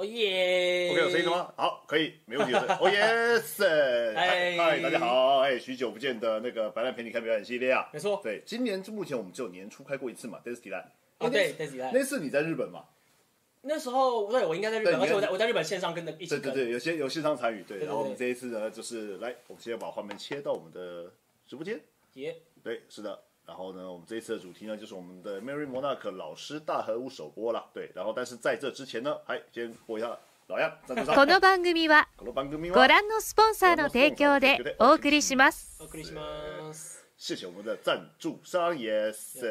哦耶 OK，有声音了吗？好，可以，没问题。哦 yes，嗨嗨，大家好，哎，许久不见的那个白兰陪你看表演系列啊，没错。对，今年目前我们只有年初开过一次嘛 d e s t i l a 哦，对 d a i s y 那次你在日本嘛？那时候对我应该在日本，而且我在我在日本线上跟着一起。对对对，有些有线上参与，对然后我们这一次呢，就是来，我们现在把画面切到我们的直播间。耶，对，是的。然后呢，我们这一次的主题呢，就是我们的 Mary Monarch 老师大和屋首播了。对，然后但是在这之前呢，还先播一下老样赞助商。この番組はこの番組ごは覧のスポンサーの提供でお送りします。お送りします。谢谢我们的赞助商，yes。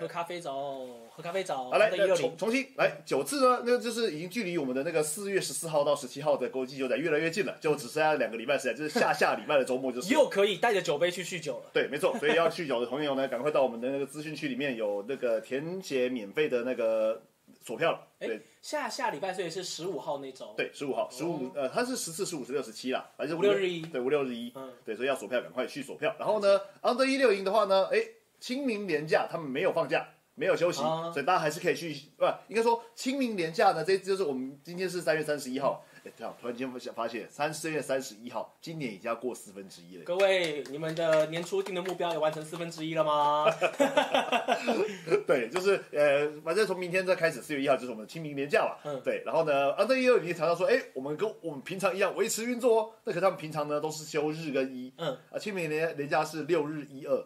喝咖啡走，喝咖啡走。好，来，重重新来九次呢，那就是已经距离我们的那个四月十四号到十七号的国际酒展越来越近了，就只剩下两个礼拜时间，就是下下礼拜的周末就是。又可以带着酒杯去酗酒了。对，没错，所以要酗酒的朋友呢，赶快到我们的那个资讯区里面有那个填写免费的那个锁票了。对哎，下下礼拜所以是十五号那周。对，十五号，十五呃，它是十四、十五、十六、十七啦，反正五六日一对，五六日一，嗯对，所以要锁票，赶快去锁票。然后呢，under 一六营的话呢，哎，清明年假他们没有放假，没有休息，啊所以大家还是可以去，不，应该说清明年假呢，这就是我们今天是三月三十一号，哎，这样突然间发现发现三四月三十一号，今年已经要过四分之一了。各位，你们的年初定的目标有完成四分之一了吗？对，就是呃，反正从明天再开始，四月一号就是我们的清明年假嘛。嗯对，然后呢，under 一六零强调说，哎，我们跟我们平常一样维持运作哦。那可是他们平常呢都是休日跟一，嗯，啊，清明年年假是六日一二，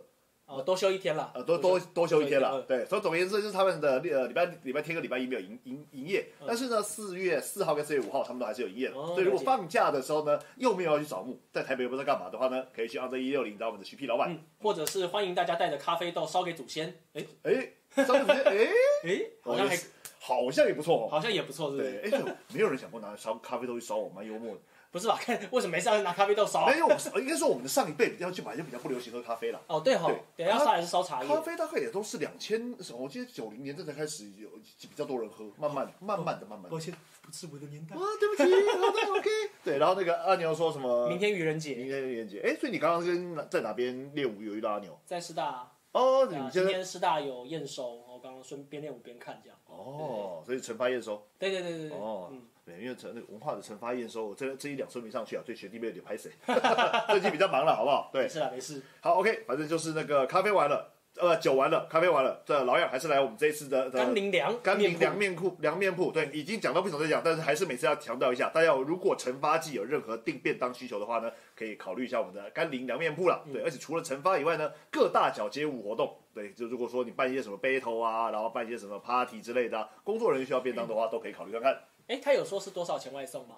哦，多休一天了。呃，多多多休一天了。嗯对，所以总而言之，就是他们的呃礼拜礼拜天跟礼拜一没有营营营业，嗯但是呢，四月四号跟四月五号他们都还是有营业的。哦所以如果放假的时候呢，又没有要去扫墓，在台北又不知道干嘛的话呢，可以去 under 一六零找我们的徐 P 老板。嗯，或者是欢迎大家带着咖啡豆烧给祖先。哎哎，张主任，哎，哎，好像还好像也不错哦。好像也不错，对，是？哎，没有人想过拿烧咖啡豆去烧我，蛮幽默的。不是吧？看为什么没事要拿咖啡豆烧啊没？有，我们是应该说我们的上一辈比较就本来就比较不流行喝咖啡了。哦，对哈对，对，要烧还是烧茶叶？咖啡大概也都是两千，我记得九零年这才开始有比较多人喝，慢慢慢慢的慢慢的。抱歉，不是我的年代啊。，对不起，好的，OK。对，然后那个阿牛说什么？明天愚人节明天愚人节。哎，所以你刚刚跟哪在哪边练舞有遇到阿牛？在师大，哦，啊你今天师大有验收，我刚刚顺边练舞边看这样。哦，所以惩罚验收。对对对对对，哦嗯，对，因为成那个文化的惩罚验收，我这这一两周没上去啊，对学弟妹有点拍谁，最近比较忙了，好不好？对没，事啦，没事。好，OK，反正就是那个咖啡完了，呃，酒完了，咖啡完了，这老样还是来我们这一次的的甘霖凉，甘霖凉面面铺凉面铺，对，已经讲到不想再讲，但是还是每次要强调一下，大家如果陈发季有任何订便当需求的话呢，可以考虑一下我们的甘霖凉面铺了。嗯对，而且除了陈发以外呢，各大小街舞活动，对，就如果说你办一些什么 battle 啊，然后办一些什么 party 之类的、啊，工作人员需要便当的话，都可以考虑看看。铺。哎，他有说是多少钱外送吗？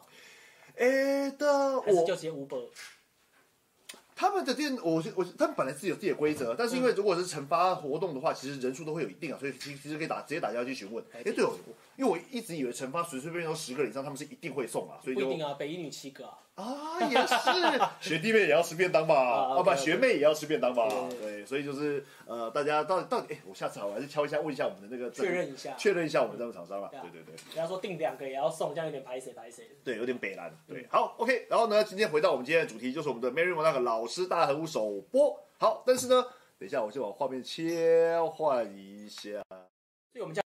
哎的，我还是就直接五本？他们的店，我我他们本来是有自己的规则，但是因为如果是惩罚活动的话，其实人数都会有一定啊，所以其其实可以打直接打电话去询问。哎，对哦，因为我一直以为惩罚随随便便都十个人以上，他们是一定会送啊，所以就不一定啊，北一女七个啊。啊，也是学弟妹也要吃便当吧，啊啊不，OK，OK 学妹也要吃便当吧，对对，所以就是呃，大家到底到底，哎，我下次好，我还是敲一下，问一下我们的那个确认一下确认一下我们这个厂商了，对啊对对对。人家说订两个也要送，这样有点排谁排谁。对，有点北蓝。嗯对，好，OK。然后呢，今天回到我们今天的主题，就是我们的 Mary 那个老师大和舞首播。好，但是呢，等一下我先把画面切换一下。所以我们这样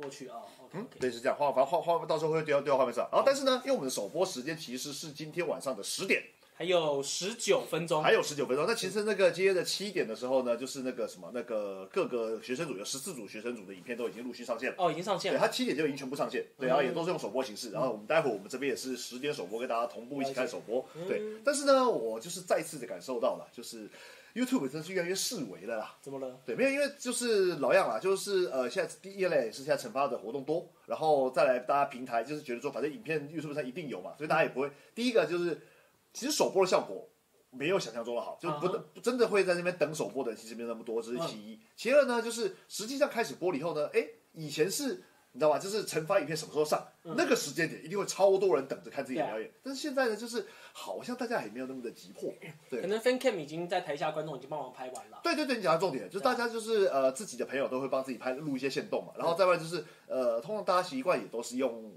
过去啊。嗯。对，是这样。画反正画画到时候会丢到丢到画面上。然后，但是呢，因为我们的首播时间其实是今天晚上的十点，还有十九分钟。还有十九分钟。那其实那个今天的七点的时候呢，就是那个什么那个各个学生组有十四组学生组的影片都已经陆续上线了。哦，已经上线对，了。它七点就已经全部上线，对，嗯然后也都是用首播形式，然后我们待会儿我们这边也是十点首播，跟大家同步一起看首播，嗯对。但是呢，我就是再次的感受到了，就是 YouTube 真是越来越式微了啦。怎么了？对，没有，因为就是老样啦，就是呃，现在第一类是现在惩罚的活动多，然后再来大家平台就是觉得说，反正影片 YouTube 上一定有嘛，所以大家也不会。第一个就是，其实首播的效果没有想象中的好，就不啊不真的会在那边等首播的人其实没有那么多，这是其一。其二呢，就是实际上开始播了以后呢，哎，以前是。你知道吧？就是惩罚影片什么时候上，那个时间点一定会超多人等着看自己表演。但是现在呢，就是好像大家也没有那么的急迫。对可，能 Fan Cam 已经在台下观众已经帮忙拍完了。对对对，你讲到重点，就是大家就是呃自己的朋友都会帮自己拍录一些线动嘛，然后再外就是呃，通常大家习惯也都是用，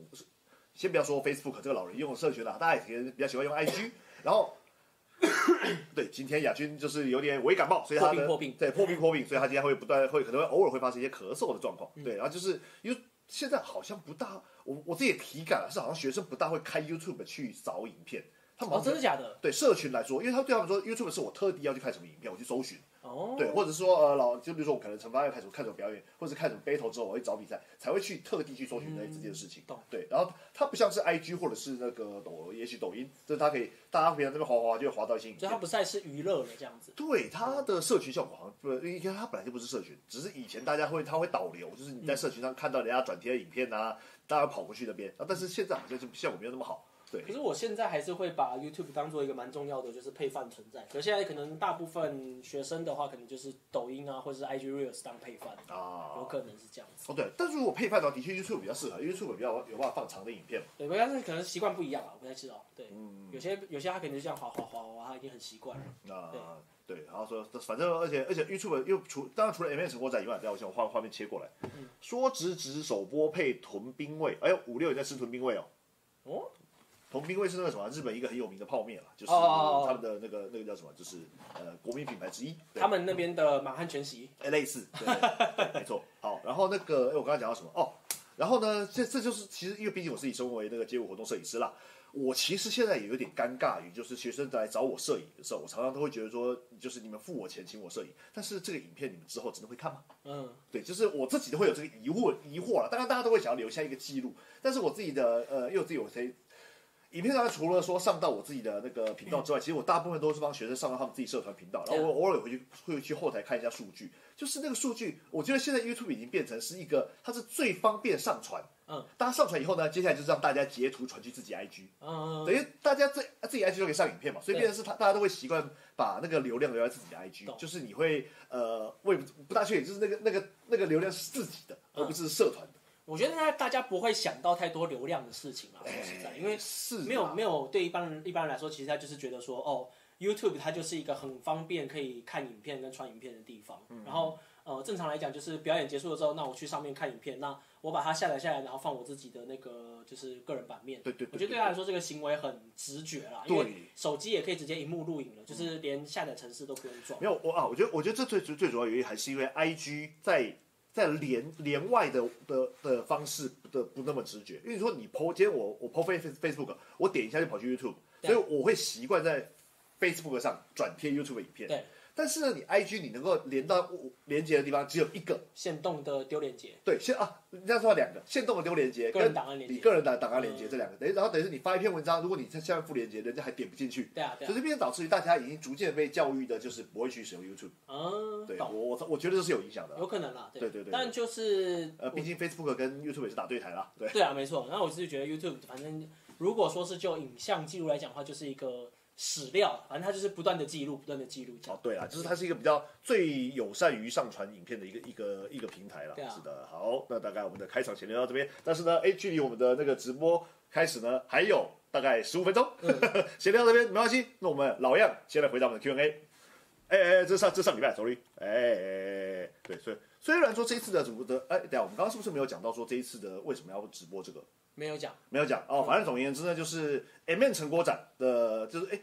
先不要说 Facebook 这个老人用的社群啦，大家也比较喜欢用 IG，然后。对，今天亚军就是有点微感冒，所以他的破病对破病破病，所以他今天会不断会可能会偶尔会发生一些咳嗽的状况。对，然后就是因为现在好像不大，我我自己也体感了是好像学生不大会开 YouTube 去找影片，他们好哦，像真的假的？对社群来说，因为他对他们说 YouTube 是我特地要去看什么影片，我去搜寻，哦，对，或者说呃老就比如说我可能惩罚要开始看什么表演，或者看什么 battle 之后，我会找比赛，才会去特地去搜寻那这件事情。懂对，然后它不像是 IG 或者是那个抖，也许抖音，就是它可以大家平常这边滑滑滑就会滑到一些影片。所以它不再是娱乐了这样子。对它的社群效果好像不，因为它本来就不是社群，只是以前大家会它会导流，就是你在社群上看到人家转贴的影片啊，大家跑过去那边啊，但是现在好像就效果没有那么好。对可，是我现在还是会把 YouTube 当做一个蛮重要的就是配饭存在。可是现在可能大部分学生的话，可能就是抖音啊，或者是 IG Reels 当配饭，啊，有可能是这样子。哦对，但是如果配饭的话，的确 YouTube 比较适合因为，YouTube 比较有办法放长的影片嘛。对，但是可能习惯不一样啊，我不太知道。对，嗯有些有些他可能就这样滑滑滑滑，他已经很习惯了。啊对，对，然后说，反正而且而且 YouTube 又除当然除了 M N 成果展以外，等一下我先画画面切过来，嗯说直直首播配屯兵位，哎呦五六也在吃屯兵位哦，哦，豚兵卫是那个什么日本一个很有名的泡面了，就是他们的那个那个叫什么，就是呃国民品牌之一，他们那边的满汉全席，哎类似，对，对没错。好，然后那个哎我刚刚讲到什么哦，然后呢这这就是其实因为毕竟我自己身为那个街舞活动摄影师啦。我其实现在也有点尴尬于，就是学生来找我摄影的时候，我常常都会觉得说，就是你们付我钱请我摄影，但是这个影片你们之后真的会看吗？嗯，对，就是我自己都会有这个疑惑疑惑了。当然，大家都会想要留下一个记录，但是我自己的呃，因为我自己有谁。影片上面除了说上到我自己的那个频道之外，其实我大部分都是帮学生上到他们自己社团频道，然后我偶尔回去会去后台看一下数据。就是那个数据，我觉得现在 YouTube 已经变成是一个，它是最方便上传。嗯，大家上传以后呢，接下来就是让大家截图传去自己 IG，嗯，等于大家自自己 IG 都可以上影片嘛，所以变成是他大家都会习惯把那个流量留在自己的 IG，就是你会呃，我也不不大确定，就是那个那个那个流量是自己的，而不是社团的。我觉得大家大家不会想到太多流量的事情嘛，说实在，因为是没有没有有对一般人一般人来说，其实他就是觉得说，哦，YouTube 它就是一个很方便可以看影片跟传影片的地方。嗯然后呃，正常来讲就是表演结束了之后，那我去上面看影片，那我把它下载下来，然后放我自己的那个就是个人版面。对对对我觉得对他来说这个行为很直觉啦，因为手机也可以直接荧幕录影了，就是连下载程式都不用装没。有我啊，我觉得我觉得这最最最主要原因还是因为 IG 在在连连外的的的方式的不那么直觉，因为你说你 PO 今天我我 PO Face Facebook，我点一下就跑去 YouTube，所以我会习惯在 Facebook 上转贴 YouTube 影片。对，但是呢，你 IG 你能够连到连接的地方只有一个，限动的丢连接，对，现啊，你这样说两个，限动的丢连接跟档案连接。你个人的档案连接嗯。这两个，等于然后等于是你发一篇文章，如果你在下面附连接，人家还点不进去，对啊对啊，所以这边导致于大家已经逐渐被教育的，就是不会去使用 YouTube。嗯，对我，我我觉得这是有影响的啊。有可能啦，对。对对但就是呃，毕竟 Facebook 跟 YouTube 也是打对台啦，对。对啊，没错。然后我是觉得 YouTube，反正如果说是就影像记录来讲的话，就是一个史料，反正它就是不断的记录，不断的记录。，哦对啊，就是它是一个比较最友善于上传影片的一个一个一个平台了。对啊是的，好，那大概我们的开场前聊到这边，但是呢，哎，距离我们的那个直播开始呢，还有大概十五分钟，闲聊到这边没关系。那我们老样，先来回答我们的 Q&A。哎哎，哎这上这上礼拜，sorry，哎哎哎，对，所以虽然说这一次的主播的，哎，等一下我们刚刚是不是没有讲到说这一次的为什么要直播这个？没有讲，没有讲。哦，反正总而言之呢，就是 M N 成果展的，就是哎，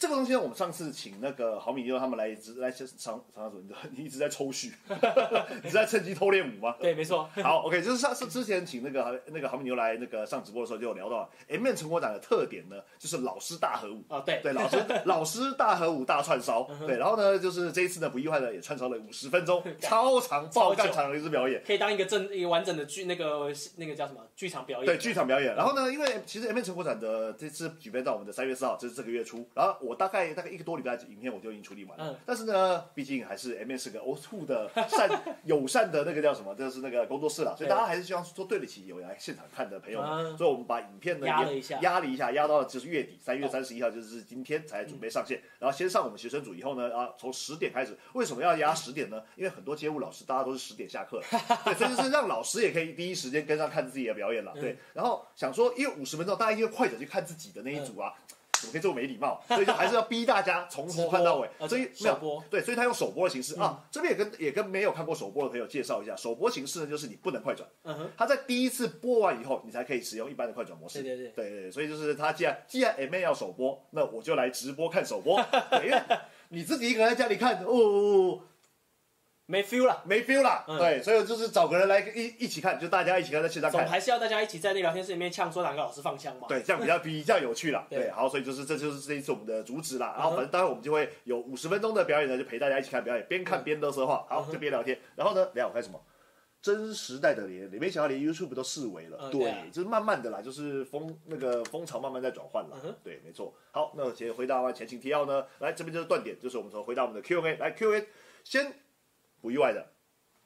这个东西呢，我们上次请那个郝米妞他们来一直来尝尝什么？你一直在抽蓄，你是在趁机偷练舞吗？对，没错。好，OK，就是上次之前请那个那个郝米妞来那个上直播的时候，就有聊到 M N 成果展的特点呢，就是老师大合舞。啊，对，对，老师 老师大合舞大串烧，对，然后呢，就是这一次呢，不意外的也串烧了五十分钟，超长爆干长的一支表演。可以当一个正一个完整的剧，那个那个叫什么剧场表演。对，剧场表演。然后呢，因为其实 M N 成果展的这次举办到我们的三月四号，就是这个月初。然后我大概大概一个多礼拜影片我就已经处理完了。嗯但是呢，毕竟还是 M 是个 O two 的善 友善的那个叫什么，就是那个工作室啦，所以大家还是希望说对得起有来现场看的朋友们。嗯所以我们把影片呢压了一下压了一下，压到就是月底三月三十一号，就是今天才准备上线。然后先上我们学生组以后呢，啊，从十点开始。为什么要压十点呢？因为很多街舞老师大家都是十点下课，对，所以就是让老师也可以第一时间跟上看自己的表演了。对，然后想说，因为五十分钟，大家因为快点去看自己的那一组啊。怎么可以这么没礼貌？所以就还是要逼大家从头看到尾，所以呃没有首播对，所以他用首播的形式、啊。这边也跟也跟没有看过首播的朋友介绍一下，首播形式呢就是你不能快转，他在第一次播完以后，你才可以使用一般的快转模式。对对对对对所以就是他既然既然 M A 要首播，那我就来直播看首播，对，因为你自己一个人在家里看，哦，没 feel 了。没 feel 了。嗯对，所以就是找个人来一一起看，就大家一起看在线上总看。还是要大家一起在那聊天室里面呛说哪个老师放枪嘛。对，这样比较比较有趣啦。对对，好，所以就是这就是这一次我们的主旨啦。然后反正待会我们就会有五十分钟的表演呢，就陪大家一起看表演，边看边乐色话，好，就边聊天。然后呢，等一下我看什么？真时代的脸，没想到连 YouTube 都视为了。对嗯对啊，就是慢慢的啦，就是风那个风潮慢慢在转换了嗯。对，没错。好，那我先回答完前情提要呢，来这边就是断点，就是我们从回答我们的 Q&A，来 Q&A，先不意外的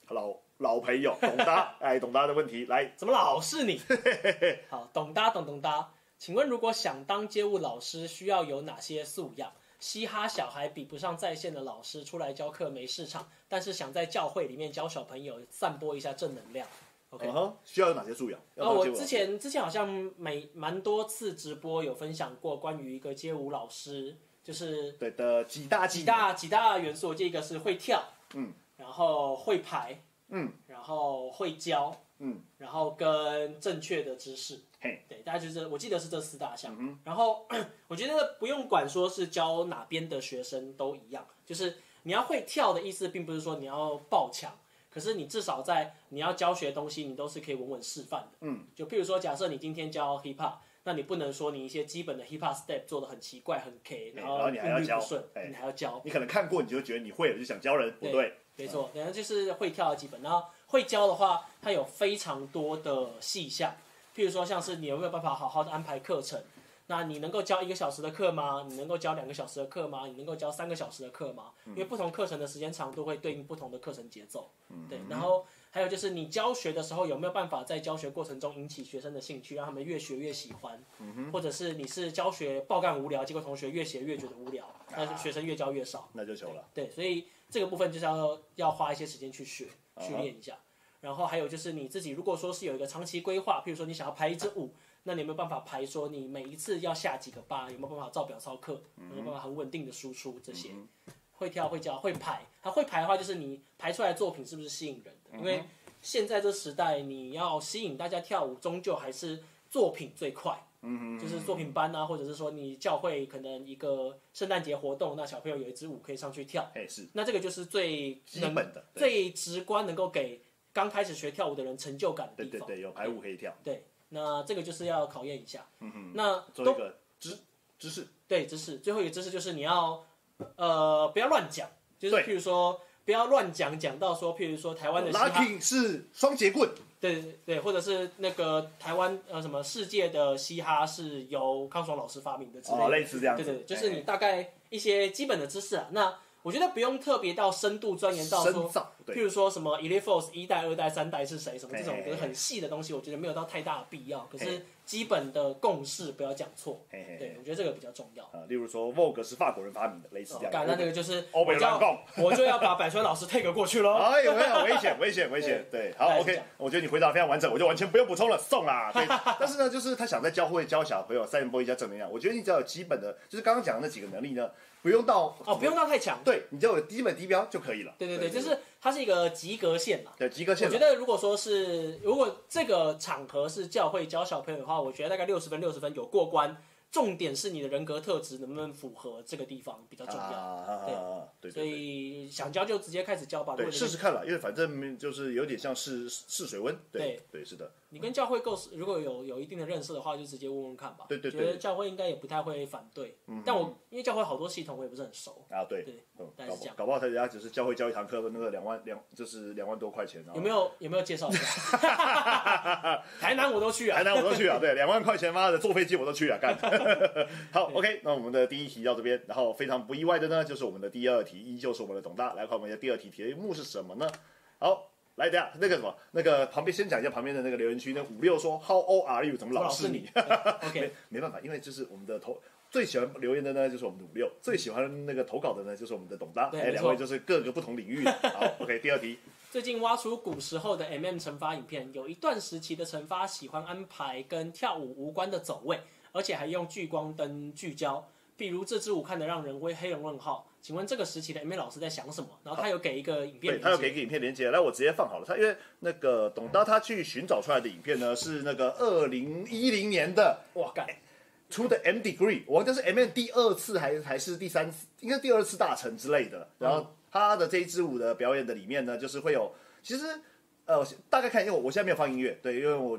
老老朋友董达，哎，董达的问题来，怎么老是你？好，董搭董董搭。请问，如果想当街舞老师，需要有哪些素养？嘻哈小孩比不上在线的老师，出来教课没市场，但是想在教会里面教小朋友，散播一下正能量。OK，需要有哪些素养？然后我之前之前好像每蛮多次直播有分享过关于一个街舞老师，就是对的几大几大几大元素，这一个是会跳，嗯，然后会排，嗯，然后会教，嗯，然后跟正确的知识，嘿，对，大概就是我记得是这四大项。嗯然后我觉得不用管说是教哪边的学生都一样，就是你要会跳的意思，并不是说你要爆强，可是你至少在你要教学东西，你都是可以稳稳示范的。嗯，就譬如说，假设你今天教 hip hop，那你不能说你一些基本的 hip hop step 做的很奇怪、很 K，然后你还要教顺，哎你还要教。你可能看过，你就觉得你会了，就想教人，不对，没错，然后就是会跳的基本，然后会教的话，它有非常多的细项，譬如说像是你有没有办法好好的安排课程，那你能够教一个小时的课吗？你能够教两个小时的课吗？你能够教三个小时的课吗？因为不同课程的时间长度会对应不同的课程节奏，对，然后还有就是你教学的时候有没有办法在教学过程中引起学生的兴趣，让他们越学越喜欢，或者是你是教学爆干无聊，结果同学越学越觉得无聊，那学生越教越少。那就求了。对，所以这个部分就是要要花一些时间去学啊训练一下。然后还有就是你自己，如果说是有一个长期规划，譬如说你想要排一支舞，那你有没有办法排说你每一次要下几个八？有没有办法照表操课？嗯有没有办法很稳定的输出这些？会跳会教会排，他会排的话，就是你排出来的作品是不是吸引人的？因嗯为现在这时代，你要吸引大家跳舞，终究还是作品最快。嗯就是作品班啊，或者是说你教会可能一个圣诞节活动，那小朋友有一支舞可以上去跳，哎，是。那这个就是最基本的，最直观能够给刚开始学跳舞的人成就感的地方。对对对，有排舞可以跳，对那这个就是要考验一下。嗯哼，那都做一个知知识，对知识，最后一个知识就是你要呃不要乱讲，就是对。譬如说不要乱讲，讲到说譬如说台湾的是双节棍，对对对，或者是那个台湾呃什么世界的嘻哈是由康爽老师发明的之类的，哦，类似这样，对对，就是你哎大概一些基本的知识啊。那我觉得不用特别到深度钻研到说，譬，如说什么 Elite Force 一代、二代、三代是谁，什么这种就是很细的东西，我觉得没有到太大的必要。可是基本的共识不要讲错，嘿嘿嘿，对我觉得这个比较重要。啊，例如说 Vogue 是法国人发明的，类似这样，干，那这个就是欧北我就要乱共。我就要把百川老师 take 过去喽。哎，有没有危险？危险，危险！对，好，OK，我觉得你回答非常完整，我就完全不用补充了，送啦。对，但是呢，就是他想在教会教小朋友散播一下正能量，我觉得你只要有基本的，就是刚刚讲的那几个能力呢，不用到哦，不用到太强。对，你只要有基本低标就可以了。对对对，就是它是一个及格线嘛。对及格线。我觉得如果说是如果这个场合是教会教小朋友的话，我觉得大概六十分六十分有过关。重点是你的人格特质能不能符合这个地方比较重要。啊，对对所对。以想教就直接开始教吧。对，试试看了，因为反正就是有点像试试水温。对对对，是的。你跟教会够，如果有有一定的认识的话，就直接问问看吧。对对对觉得教会应该也不太会反对。嗯但我因为教会好多系统我也不是很熟，啊，对对，嗯，大概是这样搞不好他人家只是教会教一堂课，那个两万两就是两万多块钱，有没有有没有介绍一下？台南我都去啊台。南我都去啊，对，两万块钱，妈的，坐飞机我都去啊，干。好，OK，那我们的第一题到这边，然后非常不意外的呢，就是我们的第二题，依旧是我们的董大来看我们的第二题题目是什么呢？好，来，等一下那个什么，那个旁边先讲一下旁边的那个留言区，那五六说 How old are you？怎么老是你？没 OK，没办法，因为就是我们的投最喜欢留言的呢，就是我们的五六；最喜欢那个投稿的呢，就是我们的董大。哎，两位就是各个不同领域的。好，OK，第二题，最近挖出古时候的 MM 惩罚影片，有一段时期的惩罚喜欢安排跟跳舞无关的走位，而且还用聚光灯聚焦。比如这支舞看得让人微黑人问号，请问这个时期的 M A 老师在想什么？然后他有给一个影片对，他有给一个影片连接，来我直接放好了。他因为那个董大他去寻找出来的影片呢，是那个二零一零年的哇干，出的 M Degree，我忘记是 M N 第二次还是还是第三次，应该第二次大成之类的。然后他的这一支舞的表演的里面呢，就是会有，其实呃，大概看，因为我我现在没有放音乐，对，因为我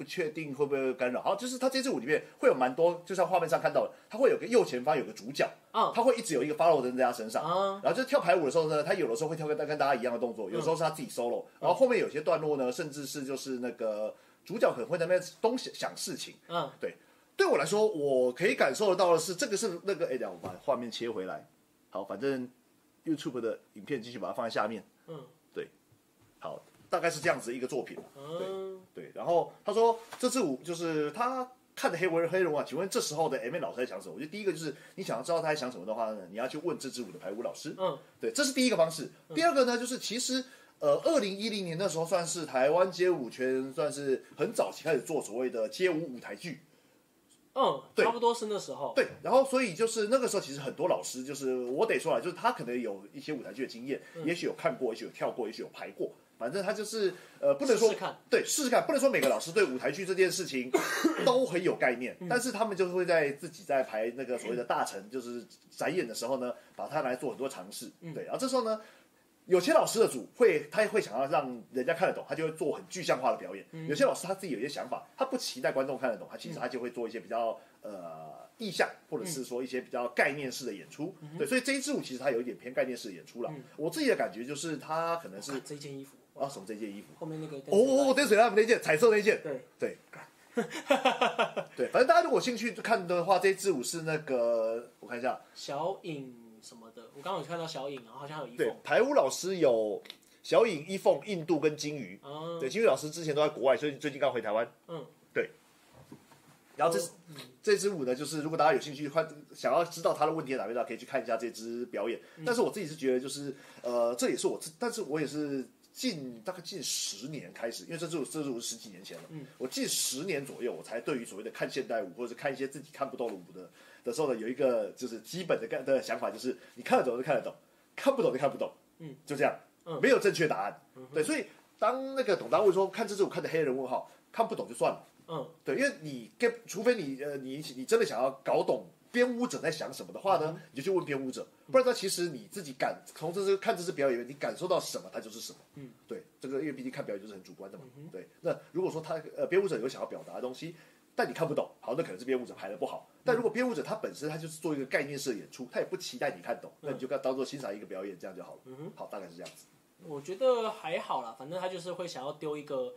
不不确定会不会干扰。好，就是他这支舞里面会有蛮多，就像画面上看到的，他会有个右前方有个主角，嗯他会一直有一个 follow 的人在他身上，啊然后就跳排舞的时候呢，他有的时候会跳跟跟大家一样的动作，有时候是他自己 solo，、然后后面有些段落呢，甚至是就是那个主角可能会在那边东想想事情。嗯，对对我来说，我可以感受得到的是，这个是那个，哎，等下我把画面切回来。好，反正 YouTube 的影片继续把它放在下面。嗯，对，好，大概是这样子一个作品。对，对，然后他说这支舞就是他看的黑文黑人啊，请问这时候的 M 老师在想什么？我觉得第一个就是你想要知道他在想什么的话呢，你要去问这支舞的排舞老师。嗯，对，这是第一个方式。第二个呢，就是其实呃，二零一零年那时候算是台湾街舞圈算是很早期开始做所谓的街舞舞台剧。嗯，对差不多是那时候。对，然后所以就是那个时候，其实很多老师就是我得说啊，就是他可能有一些舞台剧的经验，嗯也许有看过，也许有跳过，也许有排过，反正他就是呃，不能说试试看。对试试看，不能说每个老师对舞台剧这件事情 都很有概念，但是他们就是会在自己在排那个所谓的大成，就是展演的时候呢，把它来做很多尝试，对，然后这时候呢。有些老师的组会，他会想要让人家看得懂，他就会做很具象化的表演。有些老师他自己有一些想法，他不期待观众看得懂，他其实他就会做一些比较呃意象，或者是说一些比较概念式的演出。对，所以这一支舞其实它有一点偏概念式的演出了。我自己的感觉就是，它可能是看这件衣服，啊什么这件衣服，后面那个哦哦哦，灯水他们那件彩色那件，对，对，对，反正大家如果有兴趣看的话，这一支舞是那个我看一下，小影什么的，我刚刚有看到小影，然后好像还有一对凤，，排舞老师有小影、一凤、印度跟金鱼。嗯，对，金鱼老师之前都在国外，所以最近刚回台湾。嗯，对。然后这哦这支舞呢，就是如果大家有兴趣看，想要知道他的问题在哪边的话，可以去看一下这支表演。嗯。但是我自己是觉得，就是呃，这也是我自，但是我也是近大概近十年开始，因为这支舞这支舞是十几年前了，嗯。我近十年左右，我才对于所谓的看现代舞或者是看一些自己看不懂的舞的的时候呢，有一个就是基本的概的想法，就是你看得懂就看得懂，看不懂就看不懂，嗯，就这样，没有正确答案。对，所以当那个董大卫说看这支舞看的黑人问号，看不懂就算了。嗯，对，因为你跟除非你呃你你真的想要搞懂编舞者在想什么的话呢，嗯你就去问编舞者，不然他，其实你自己感从这次看这次表演，你感受到什么，他就是什么。嗯，对，这个因为毕竟看表演就是很主观的嘛。对，那如果说他呃编舞者有想要表达的东西。但你看不懂，好，那可能是编舞者排的不好。但如果编舞者他本身他就是做一个概念式的演出，他也不期待你看懂，那你就当做欣赏一个表演，这样就好了。嗯好，大概是这样子。我觉得还好啦，反正他就是会想要丢一个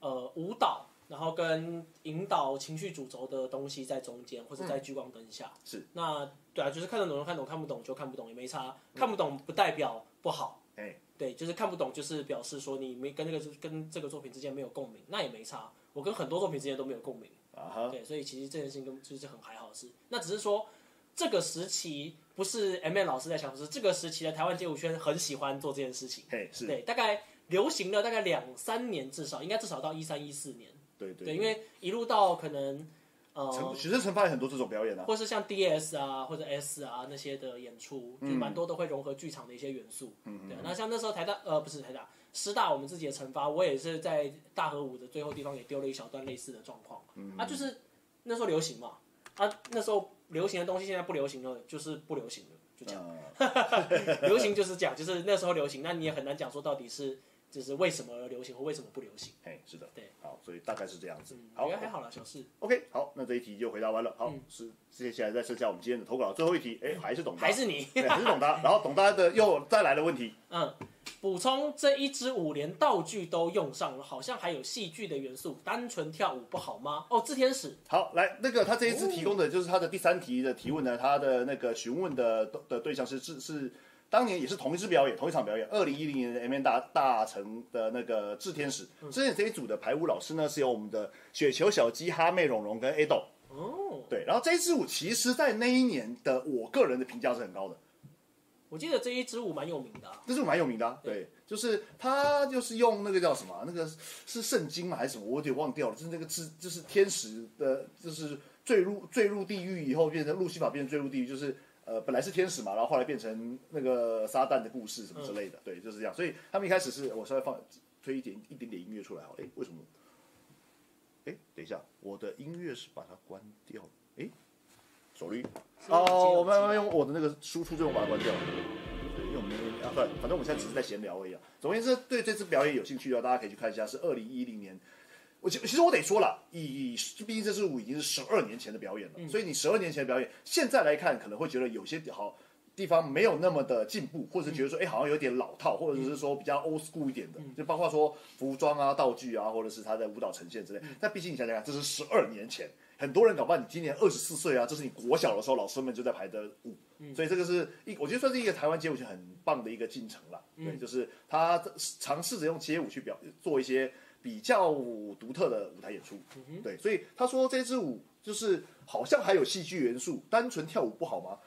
呃舞蹈，然后跟引导情绪主轴的东西在中间，或者在聚光灯下。是，那对啊，就是看得懂就看懂，看不懂就看不懂，也没差。看不懂不代表不好，哎，对，就是看不懂就是表示说你没跟那个跟这个作品之间没有共鸣，那也没差。我跟很多作品之间都没有共鸣。啊哈，对，所以其实这件事情根本就是很还好的事。那只是说这个时期不是 M N 老师在想，是这个时期的台湾街舞圈很喜欢做这件事情。嘿，是，对，大概流行了大概两三年，至少应该至少到一三一四年。对对对，因为一路到可能呃陈，学生城发有很多这种表演啊。或是像 D S 啊或者 S 啊那些的演出，就蛮多都会融合剧场的一些元素。嗯对啊，那像那时候台大呃不是台大师大我们自己的惩罚，我也是在大和舞的最后地方也丢了一小段类似的状况。嗯啊，就是那时候流行嘛，啊那时候流行的东西现在不流行了，就是不流行了，就这样。呃 流行就是这样，就是那时候流行，那你也很难讲说到底是就是为什么而流行或为什么不流行。嘿，是的，对，好，所以大概是这样子。嗯，好还好了，小事。，OK，好，那这一题就回答完了。好，是接下来再剩下我们今天的投稿最后一题，哎，还是董大，还是你。对，还是董大。然后董大的又再来的问题，嗯，补充这一支舞连道具都用上了，好像还有戏剧的元素，单纯跳舞不好吗？哦，炽天使，好，来，那个他这一次提供的就是他的第三题的提问呢，他的那个询问的的对象是是是当年也是同一支表演，同一场表演，二零一零年的 M N 大大成的那个炽天使，之前这一组的排舞老师呢是由我们的雪球小鸡、哈妹、蓉蓉跟 A 豆，哦，对，然后这一支舞其实在那一年的我个人的评价是很高的。我记得这一支舞蛮有名的、啊，这是蛮有名的、啊，对，就是他就是用那个叫什么啊，那个是圣经吗还是什么，我有点忘掉了，就是那个是就是天使的，就是坠入坠入地狱以后变成路西法变成坠入地狱，就是呃本来是天使嘛，然后后来变成那个撒旦的故事什么之类的，对，就是这样。所以他们一开始是我稍微放推一点一点点音乐出来好了，哎，为什么？哎，等一下，我的音乐是把它关掉，哎，手驴。是耳机哦，我慢慢用我的那个输出这种把它关掉。对，用我们啊，对，反正我们现在只是在闲聊而已啊。总而言之，对这次表演有兴趣的，大家可以去看一下，是二零一零年。我其其实我得说了，以毕竟这支舞已经是十二年前的表演了，所以你十二年前的表演，现在来看可能会觉得有些好地方没有那么的进步，或者是觉得说，哎、好像有点老套，或者是说比较 old school 一点的，就包括说服装啊、道具啊，或者是他的舞蹈呈现之类。但毕竟你想想看，这是十二年前，很多人搞不好你今年二十四岁啊，这是你国小的时候老师们就在排的舞，所以这个是一，我觉得算是一个台湾街舞圈很棒的一个进程了。对，就是他尝试着用街舞去表做一些比较独特的舞台演出。对，所以他说这支舞就是好像还有戏剧元素，单纯跳舞不好吗？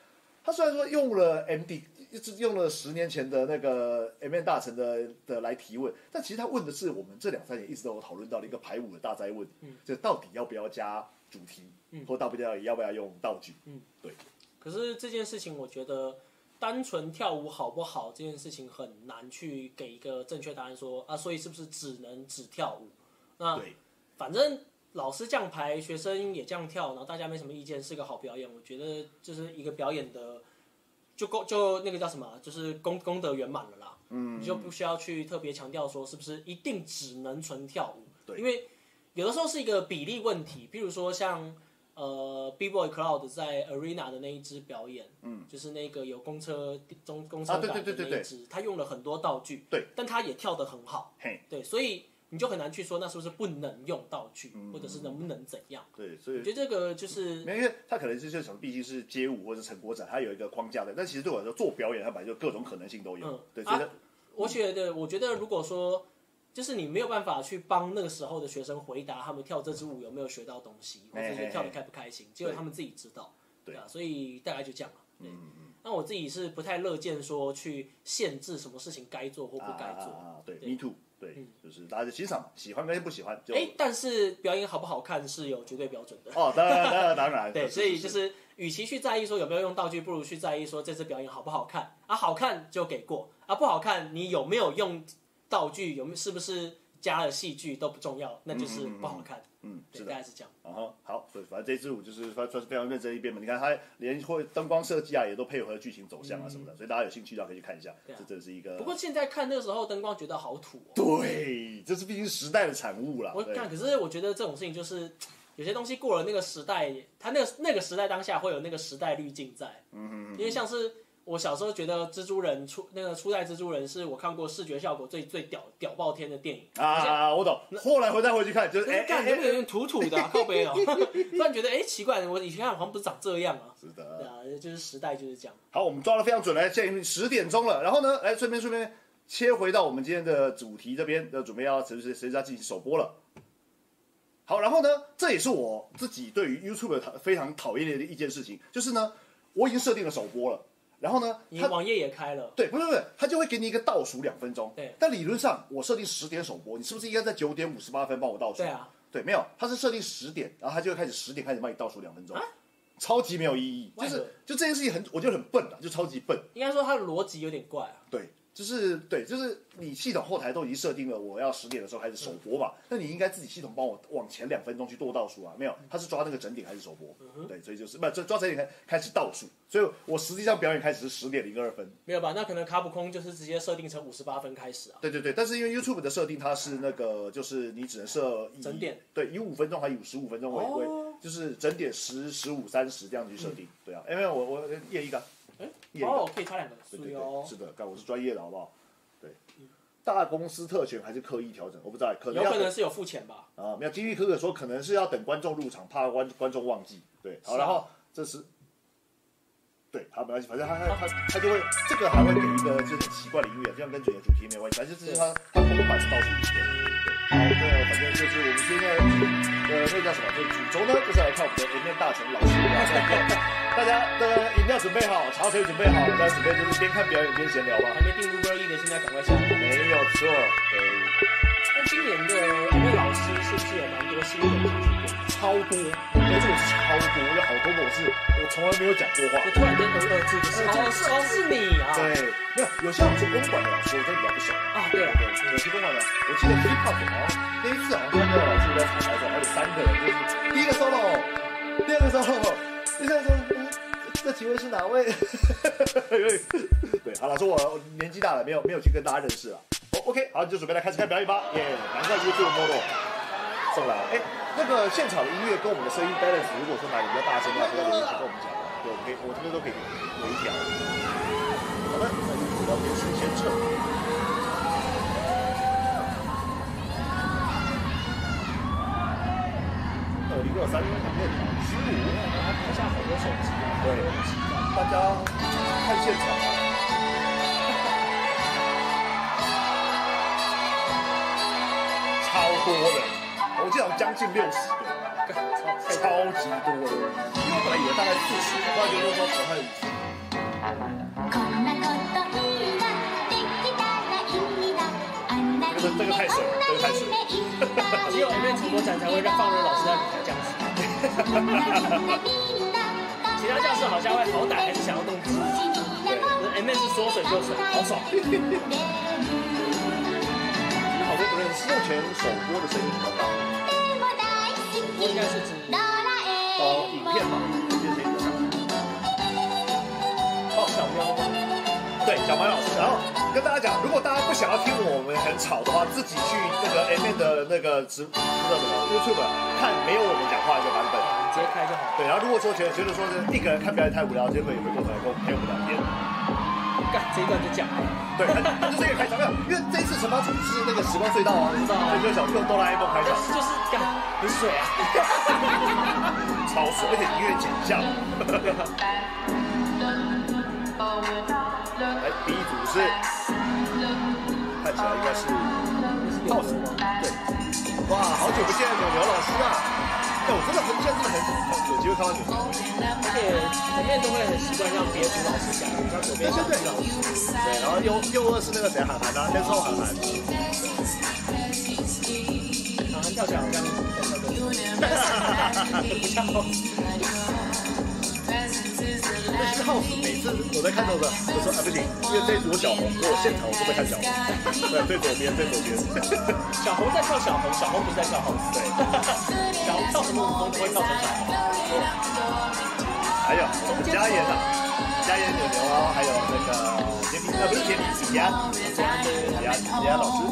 他虽然说用了 M D，一直用了十年前的那个 M N 大臣的的来提问，但其实他问的是我们这两三年一直都有讨论到的一个排舞的大灾问，嗯，就到底要不要加主题，嗯，或到不要要不要用道具，嗯，对，可是这件事情，我觉得单纯跳舞好不好这件事情很难去给一个正确答案说啊，所以是不是只能只跳舞？那对，反正老师这样排，学生也这样跳，然后大家没什么意见，是个好表演。我觉得就是一个表演的，就功就那个叫什么，就是功功德圆满了啦。嗯，你就不需要去特别强调说是不是一定只能纯跳舞。对因为有的时候是一个比例问题，比如说像呃 B Boy Cloud 在 Arena 的那一支表演，嗯，就是那个有公车中公车感的那一支，他用了很多道具，对，但他也跳得很好。嘿，对，所以你就很难去说那是不是不能用道具，嗯或者是能不能怎样。对，所以我觉得这个就是没为他可能就是想，毕竟是街舞或者是成果展，它有一个框架的。但其实对我来说，做表演他本来就各种可能性都有。嗯对，所以它啊我觉得，我觉得如果说就是你没有办法去帮那个时候的学生回答他们跳这支舞有没有学到东西，或者是跳的开不开心，只有他们自己知道。对啊，所以大概就这样了。对，那我自己是不太乐见说去限制什么事情该做或不该做。啊对，Me too，对，就是大家就欣赏，喜欢跟不喜欢就。哎，但是表演好不好看是有绝对标准的。哦，当然，当然，当然。对，所以就是是，与其去在意说有没有用道具，不如去在意说这次表演好不好看啊，好看就给过啊，不好看你有没有用道具，有没有是不是加了戏剧都不重要，那就是不好看。嗯，对，是的。大概是这样。然后好，所以反正这支舞就是算算是非常认真一遍嘛。你看它连会灯光设计啊，也都配合剧情走向啊什么的，所以大家有兴趣的话可以去看一下。这真的是一个不过现在看那个时候灯光觉得好土哦。对，这是毕竟时代的产物啦。对我看，可是我觉得这种事情就是有些东西过了那个时代，它那个那个时代当下会有那个时代滤镜在。嗯因为像是我小时候觉得蜘蛛人初那个初代蜘蛛人是我看过视觉效果最最屌屌爆天的电影。啊，我懂。后来回再回去看，就是哎哎，干，哎哎，有点土土的、啊，靠背哦。突然觉得，哎、奇怪，我以前看好像不是长这样啊。是的对。啊，就是时代就是这样。好，我们抓的非常准，来，现在十点钟了，然后呢，来顺便顺便切回到我们今天的主题这边，要，准备要随时随时要进行首播了。好，然后呢，这也是我自己对于 YouTube 讨非常讨厌的一件事情，就是呢，我已经设定了首播了，然后呢，它你网页也开了，对，不是不是，他就会给你一个倒数两分钟。对但理论上我设定十点首播，你是不是应该在九点五十八分帮我倒数？对啊，对，没有，他是设定十点，然后他就会开始十点开始帮你倒数两分钟，超级没有意义，就是就这件事情很，我觉得很笨啊，就超级笨。应该说他的逻辑有点怪啊。对，就是对，就是你系统后台都已经设定了我要十点的时候开始首播嘛，那你应该自己系统帮我往前两分钟去做倒数啊，没有，他是抓那个整点开始首播，对，所以就是不这抓整点开开始倒数，所以我实际上表演开始是十点零二分，没有吧？那可能卡普空就是直接设定成五十八分开始啊。对对对，但是因为 YouTube 的设定它是那个就是你只能设以整点，对，以五分钟还以十五分钟为为、哦。就是整点十十五三十这样去设定，对啊，因为我我验一个。哦，可以插两个，对对对，是的，干我是专业的好不好？对，大公司特权还是刻意调整，我不知道，可能有可能是有付钱吧。啊，没有金玉可可说可能是要等观众入场，怕观观众忘记。对，好，然后这是。对，好，没关系，反正他他他他就会这个还会给一个就是很奇怪的音乐，这样跟主题主题没关系，反正就是他他公版的倒数影片。对，好，那反正就是我们今天的呃那个叫什么，这主轴呢就是来看我们的颜面大臣老师的大家的饮料准备好，茶水准备好，大家准备就是边看表演边闲聊吧。还没订 Uber E 的，现在赶快下。没有错，今年的一位老师是不是有蛮多新人进去过？超多，哎，这个是超多，有好多个我是我从来没有讲过话我。突然间呃呃，这个是哦是哦是你啊。对，没有有些我们是公馆的老师，我真的比较不熟。啊，对了，对，有些公馆的，我记得 hip hop 好像那一次好像三个老师在彩排的时候，还有三个人，就是第一个 solo，第二个 solo，第三个 solo，呃这几位是哪位？对，好了，说我年纪大了，没有没有去跟大家认识了。哦，OK，好，就准备来开始看表演吧。耶，难怪 YouTube model 送来了。哎，那个现场的音乐跟我们的声音 balance，如果说哪里比较大声的话，不要留言区跟我们讲。对，我可以，我这边都可以微调。好的，那就主要电视先撤。二零二三年面十五，然后拍下好多手机，对，大家看现场啊。超多人，我记得好像将近六十个，超超级多的。因为我本来以为大概四十，后来觉得说可能还有五十。こんなこといいなできたらいいなあんな这个这个太水了，这个太水了。只有 M N 重播展才会让放任老师在舞台这样子， 其他教室好像会好歹还是想要弄自己。对，M N 是说水就水，好爽。好多不认识，用全首播的声音比较大。我应该是指哦，影片吧，影片声音比较大。哦小喵吗？对，小白老师。然后跟大家讲，如果大家不想要听我们很吵的话，自己去那个 M N 的那个直那个什么 YouTube 看没有我们讲话的版本。直接开就好。对，然后如果说觉得觉得说是一个人看表演太无聊，结果也会过头来跟我们陪我们聊天。干这一段就讲了。对，他他就是一个开场，没有，因为这一次惩罚主题是那个时光隧道啊，知道啊对，就是小用哆啦 A 梦开场，就是干很水啊。超水，而且音乐剪像。来，第一组是，看起来应该是 House 吗？对，哇，好久不见扭牛老师啊！哎，我真的很现在真的很很有机会看到你。而且前面都会很习惯让别组老师讲，像左边小对对对，对，然后右右二是那个谁韩寒啊，那时候韩寒，然后跳起来好像在跳动。但是 House 每次我在看到的，我说啊不行，因为这一组小红，我现场我是会看小红。对，最左边，最左边。小红在跳小红，小红不是在跳红。对，小红跳什么舞都不会跳成小红。还有嘉言啊，嘉言扭牛啊，还有那个杰米，呃不是杰米，李安，这样的李安，李安老师。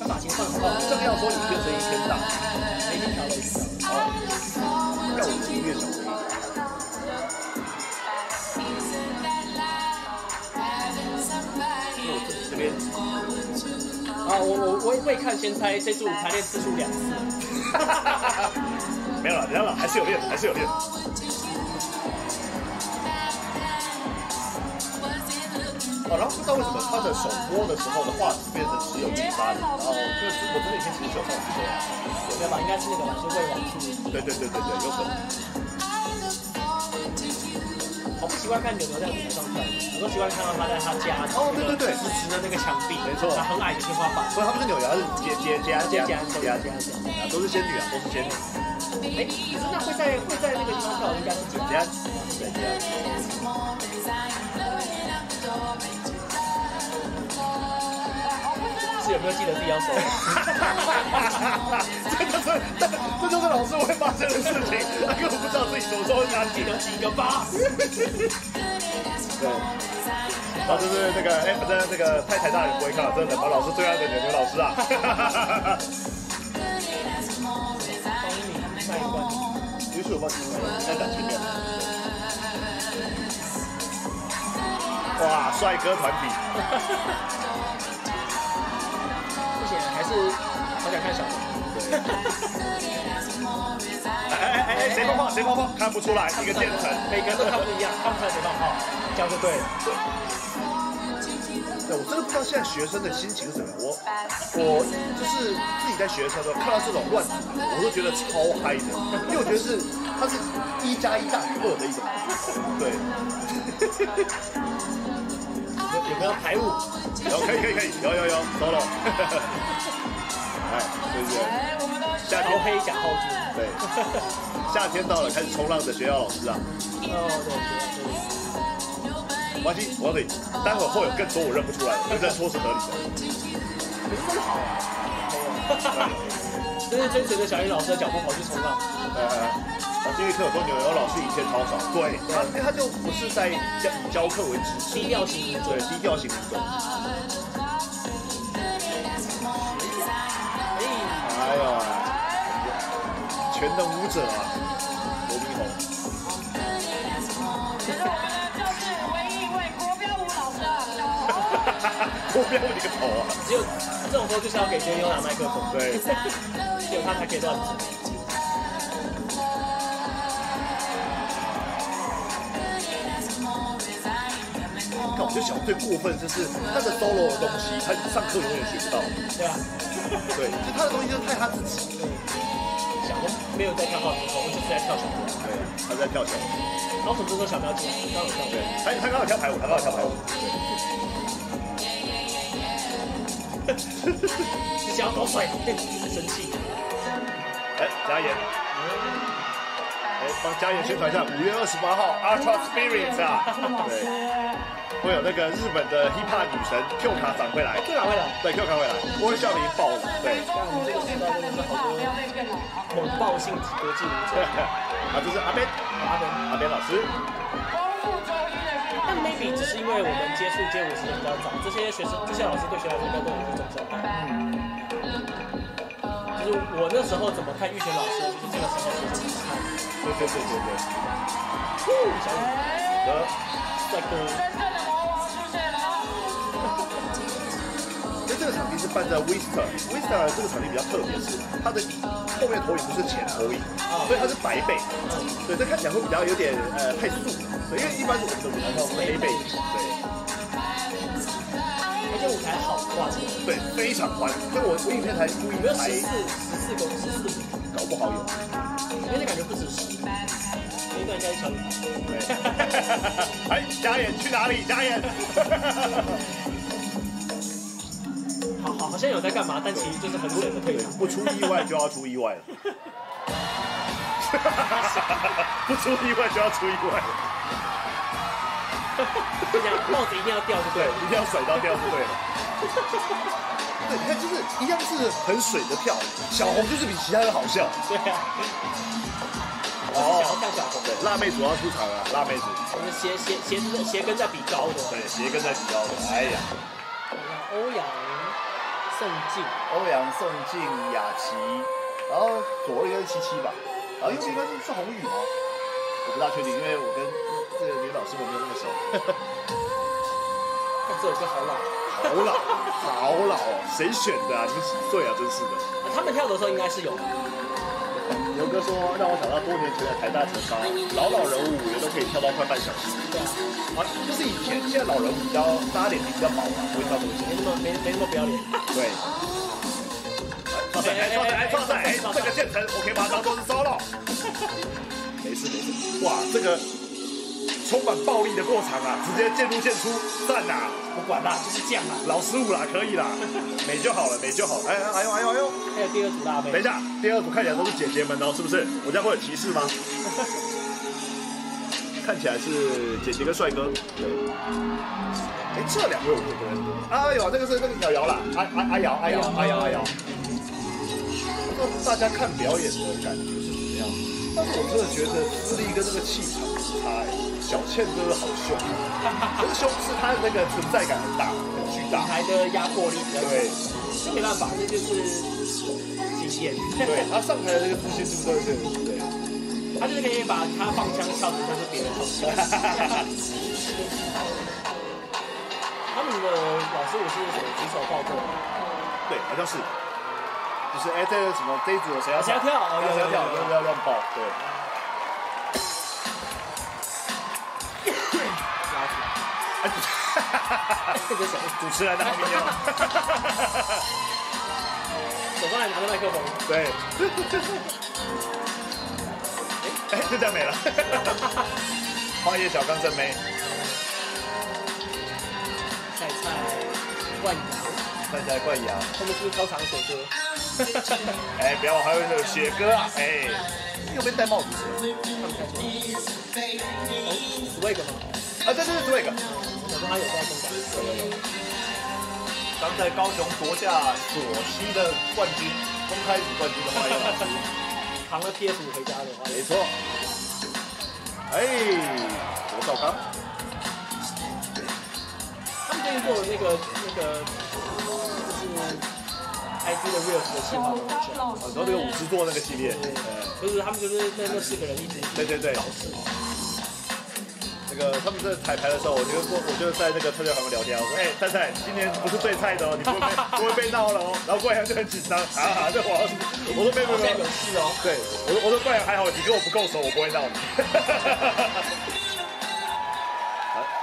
他发型放很哦，好，正要说影片声音偏大，已经调了一调。哦，要我音乐小声音。因啊，我我我也会看，先猜这支舞排练次数两次。没有了，没有了，还是有练，还是有练。哦，然后不知道为什么他的首播的时候的画质变成只有一八零，然后就是我真的以前其实是有上去的，对吧？应该是那个吧，是为网速。对对对对对，有可能。我不习惯看牛牛在舞台上跳，我都习惯看到他在他家哦对对对直直的那个墙壁，没错然后很矮的天花板，所以他不是牛牛，他，是接接接接接接接接接接。啊，都是仙女啊，都是仙女。哎，可是那会在会在那个地方跳的应该是姐接对接。是有没有记得自己要收？这就是这这就是老师会发生的事情，他根本不知道自己什么时候拿记得几个八？对，然后就是那个，哎，反正那个太台大人不会看了，真的，把老师最爱的牛牛老师啊。方一鸣那一关，于是我放进在讲前面。哇，帅哥团体，不行，还是好想看小红。哎哎哎哎，谁放炮？谁放炮？看不出来，一个渐层。每个人都看不一样，看不出来谁放炮，这样就对了。对，我真的不知道现在学生的心情是什么。我我就是自己在学的时候看到这种乱，我都觉得超嗨的，因为我觉得是它是一加一大于二的一种。对，有没有排舞？有可以可以可以，有有有，solo。哎，对对对，夏天黑假后军。对，夏天到了，开始冲浪的学校老师啊，哦，对对没关系，我告诉你，待会儿会有更多我认不出来的，认错是合理的。对，可是 真的好啊。这是跟随着小英老师的脚步跑去冲浪。呃，啊，这位课有说牛牛老师以前超少，对，他因为他就不是在教以教课为主低调型舞者对，低调型舞者。全能舞者啊，罗宾红。其实我们就是唯一一位国标舞老师啊。我不要你个头啊！只有这种时候就是要给别人拿麦克风，对，只有他才可以乱指。看我就想最过分就是他的 solo 的东西，他上课永远学不到。对啊，对，就他的东西就是太他自己。没有在跳号我们就是在跳小苗。对，他在跳小舞。然后什么时候小苗进来？刚有跳对，他他刚好跳排舞，他刚好跳排舞。只想要搞水，很生气。哎，加盐。哎，帮加盐宣传一下，五月二十八号 Ultra Spirits 啊，对，会有那个日本的 hip hop 女神 Q 卡长会来，，Q 卡会来？对 Q 卡会来，我们这个时代真的是好多不要被骗了啊！猛爆性国际舞者。啊，这是阿边阿边，阿边老师，但 maybe 只是因为我们接触街舞时间比较早，这些学生、这些老师对学来说应该都有一个中小班。就是我那时候怎么看玉泉老师，就是这个时候是怎么看。对对对对对，小雨得帅哥，这个场地是办在 Wister，Wister 这个场地比较特别，是它的椅后面投影不是前投影，所以它是白背，对，这看起来会比较有点呃太素，对，因为一般我们的舞台上是黑背景，对。而且舞台好宽，对，非常宽，所以我我影片才故意没有十，四、十四公十四米？搞不好有。因为那感觉不止十。那一段应该是小雨。对，哎，加盐去哪里？加盐。像有在干嘛，但其实就是很水的退场。不出意外就要出意外了。不出意外就要出意外了。这样帽子一定要掉，就对对了。，一定要甩到掉就对了。对，你看，就是一样是很水的票，小红就是比其他人好笑。对啊。我是想要看小红对，辣妹主要出场了，辣妹主，我们鞋鞋鞋子的鞋跟在比高的。对，鞋跟在比高的。哎呀，欧阳宋静，欧阳、宋静、雅琪，然后左右应该是七七吧，然后右边应该是是红宇吗？我不大确定，因为我跟这个女老师我没有那么熟。看这首歌好老。好老，好老哦！谁选的啊？你们几岁啊？真是的。啊他们跳的时候应该是有，牛哥说让我想到多年前的台大城堡，老老人舞也都可以跳到快半小时。对啊，就是以前，现在老人比较大家脸皮比较薄嘛，不会跳这么久。没那么没没那么不要脸。对。哎，哎，哎，创赛，哎，这个建成，我可以把它当做是 solo。没事没事，哇，这个充满暴力的过场啊，直接渐入渐出，赞呐！不管啦，就是这样啦。老师傅啦，可以啦，美就好了，美就好了。哎哎哎呦哎呦哎呦！还有第二组大妹等一，下，第二组看起来都是姐姐们哦，是不是？我这样会有歧视吗？看起来是姐姐跟帅哥。对。哎，这两位我就不认得。哎呦，这个是那个瑶瑶啦，阿阿阿瑶，阿瑶，阿瑶，阿瑶。不知道大家看表演的感觉是怎么样？但是我真的觉得资历跟这个气场小倩真的好凶，可是凶是她的那个存在感很大，很巨大。台的压迫力比较强，对。这没办法，这就是极限。对，他上台的那个自信度真的是，对，他就是可以把他放枪跳成像是别人放枪。他们的老师我是什么举手报奏，对，好像是，就是哎，这个什么这一组谁要谁要跳要跳，有有有要不要乱报？对，这个小主持人的好朋友，手上还拿着麦克风，对，哎，就这样没了。花叶小刚正妹，菜菜万阳，看起来怪牙。他们是不是超长一首歌？哎，不要，还有那个雪哥啊，哎，右边戴帽子是谁他们看出来。哦，Swag 吗？啊，对对对 Swag。我说他有在公有有有。刚在高雄夺下左膝的冠军，公开组冠军的花叶老师。扛了 PS 五回家的话，没错。哎，罗少刚，他们最近做的那个那个 IG 的 Reels 的计划很久，啊，然后那个五十座那个系列，就是他们就是那那四个人一直对对对搞事，那个他们在彩排的时候，我就跟我就在那个车队旁边聊天，我说，哎，菜菜，今年不是最菜的哦，你不会被不会被闹了哦。然后冠阳就很紧张，啊，这我我说没有没有没有有，事哦。对，我说我说冠阳还好，你跟我不够熟，我不会闹你。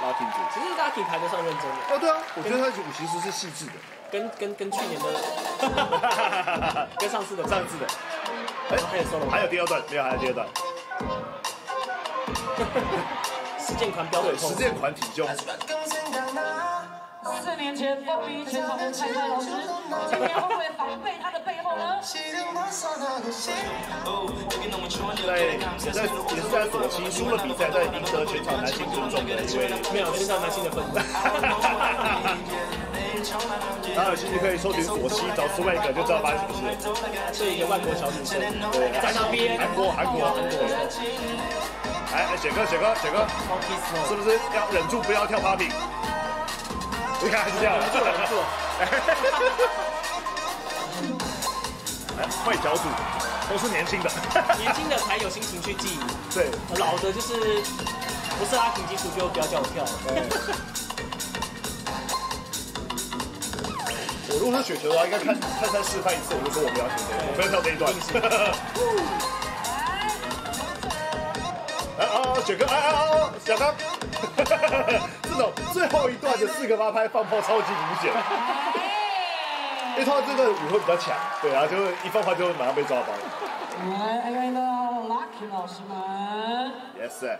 来，拉停止。其实 Lucky 排得上认真的，哦，对啊，我觉得他舞其实是细致的，跟跟跟去年的 跟上次的。上次的，然后还有 solo，还有第二段，没有，还有第二段，实践款标，准控实，践款挺胸，四年前风靡全场的蔡蔡老师，今年会不会防备他的背后呢？在也在也是在左期输了比赛，在赢得全场男性尊重的一位。没有跟上男性的分子。大家有兴趣可以搜寻左期找 swag 就知道发生什么事了。是一个万国小女生，对，在那边韩国韩国韩国。哎，哎雪哥雪哥雪哥是不是要忍住不要跳 popping？你看还是这样，做人做，哎，坏脚组都是年轻的，年轻的才有心情去记忆，对，老的就是不是阿挺基础就不要叫我跳了。我如果是雪球的话，应该看看他示范一次，我就说我不要学这个，我不要跳这一段。雪哥，啊啊啊！小刚，这种最后一段的四个八拍放炮超级明显，因为他这个舞会比较强，对啊，就会一放炮就会马上被抓包。来，A 位的 Lucky 老师们，Yes sir。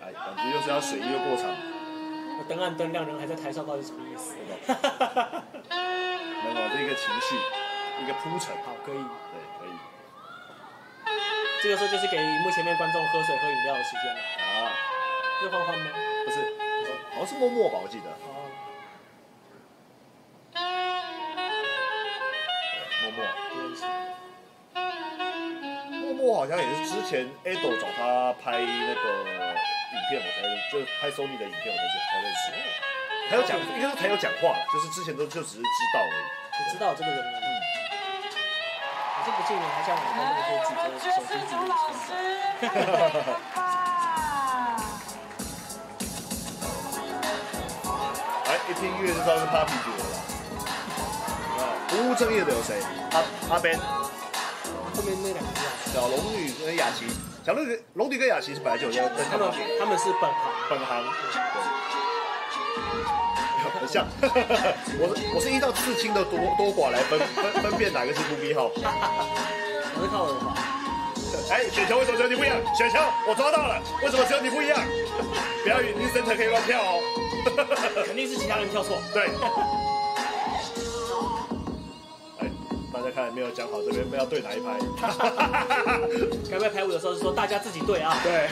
哎，感觉又是要水一个过场，灯暗灯亮，人还在台上，到底什么意思？没有，这一个情绪，一个铺陈，好，可以。对，可以这个时候就是给荧幕前面观众喝水喝饮料的时间了。啊，是欢欢吗？不是，好像是默默吧，我记得，哦，默默。默默好像也是之前 Ado 找他拍那个影片，我才认，就是拍 Sony 的影片，我才才认识。还有讲，应该说才有讲话，就是之前都就只是知道而已。我知道这个人。嗯。可是不近年还像我们那么可以举着爵手机举士组老师，着。太美了吧！哎，一听音乐就知道是 Papi 组的了。啊，不务正业的有谁？阿阿 Ben、后面那两个人，小龙女跟雅琪。小龙女、龙女跟雅琪是本来就有在在他们他们是本行。本行，像。我是我是依照刺青的多多寡来分分分辨哪个是 b 逼号。我是靠耳环。哎，雪球为什么只有你不一样？雪球，我抓到了，为什么只有你不一样？不要以为你 center 可以乱跳哦。肯定是其他人跳错。对。哎，大家看没有讲好这边要对哪一排？该不会排舞的时候是说大家自己对啊？对。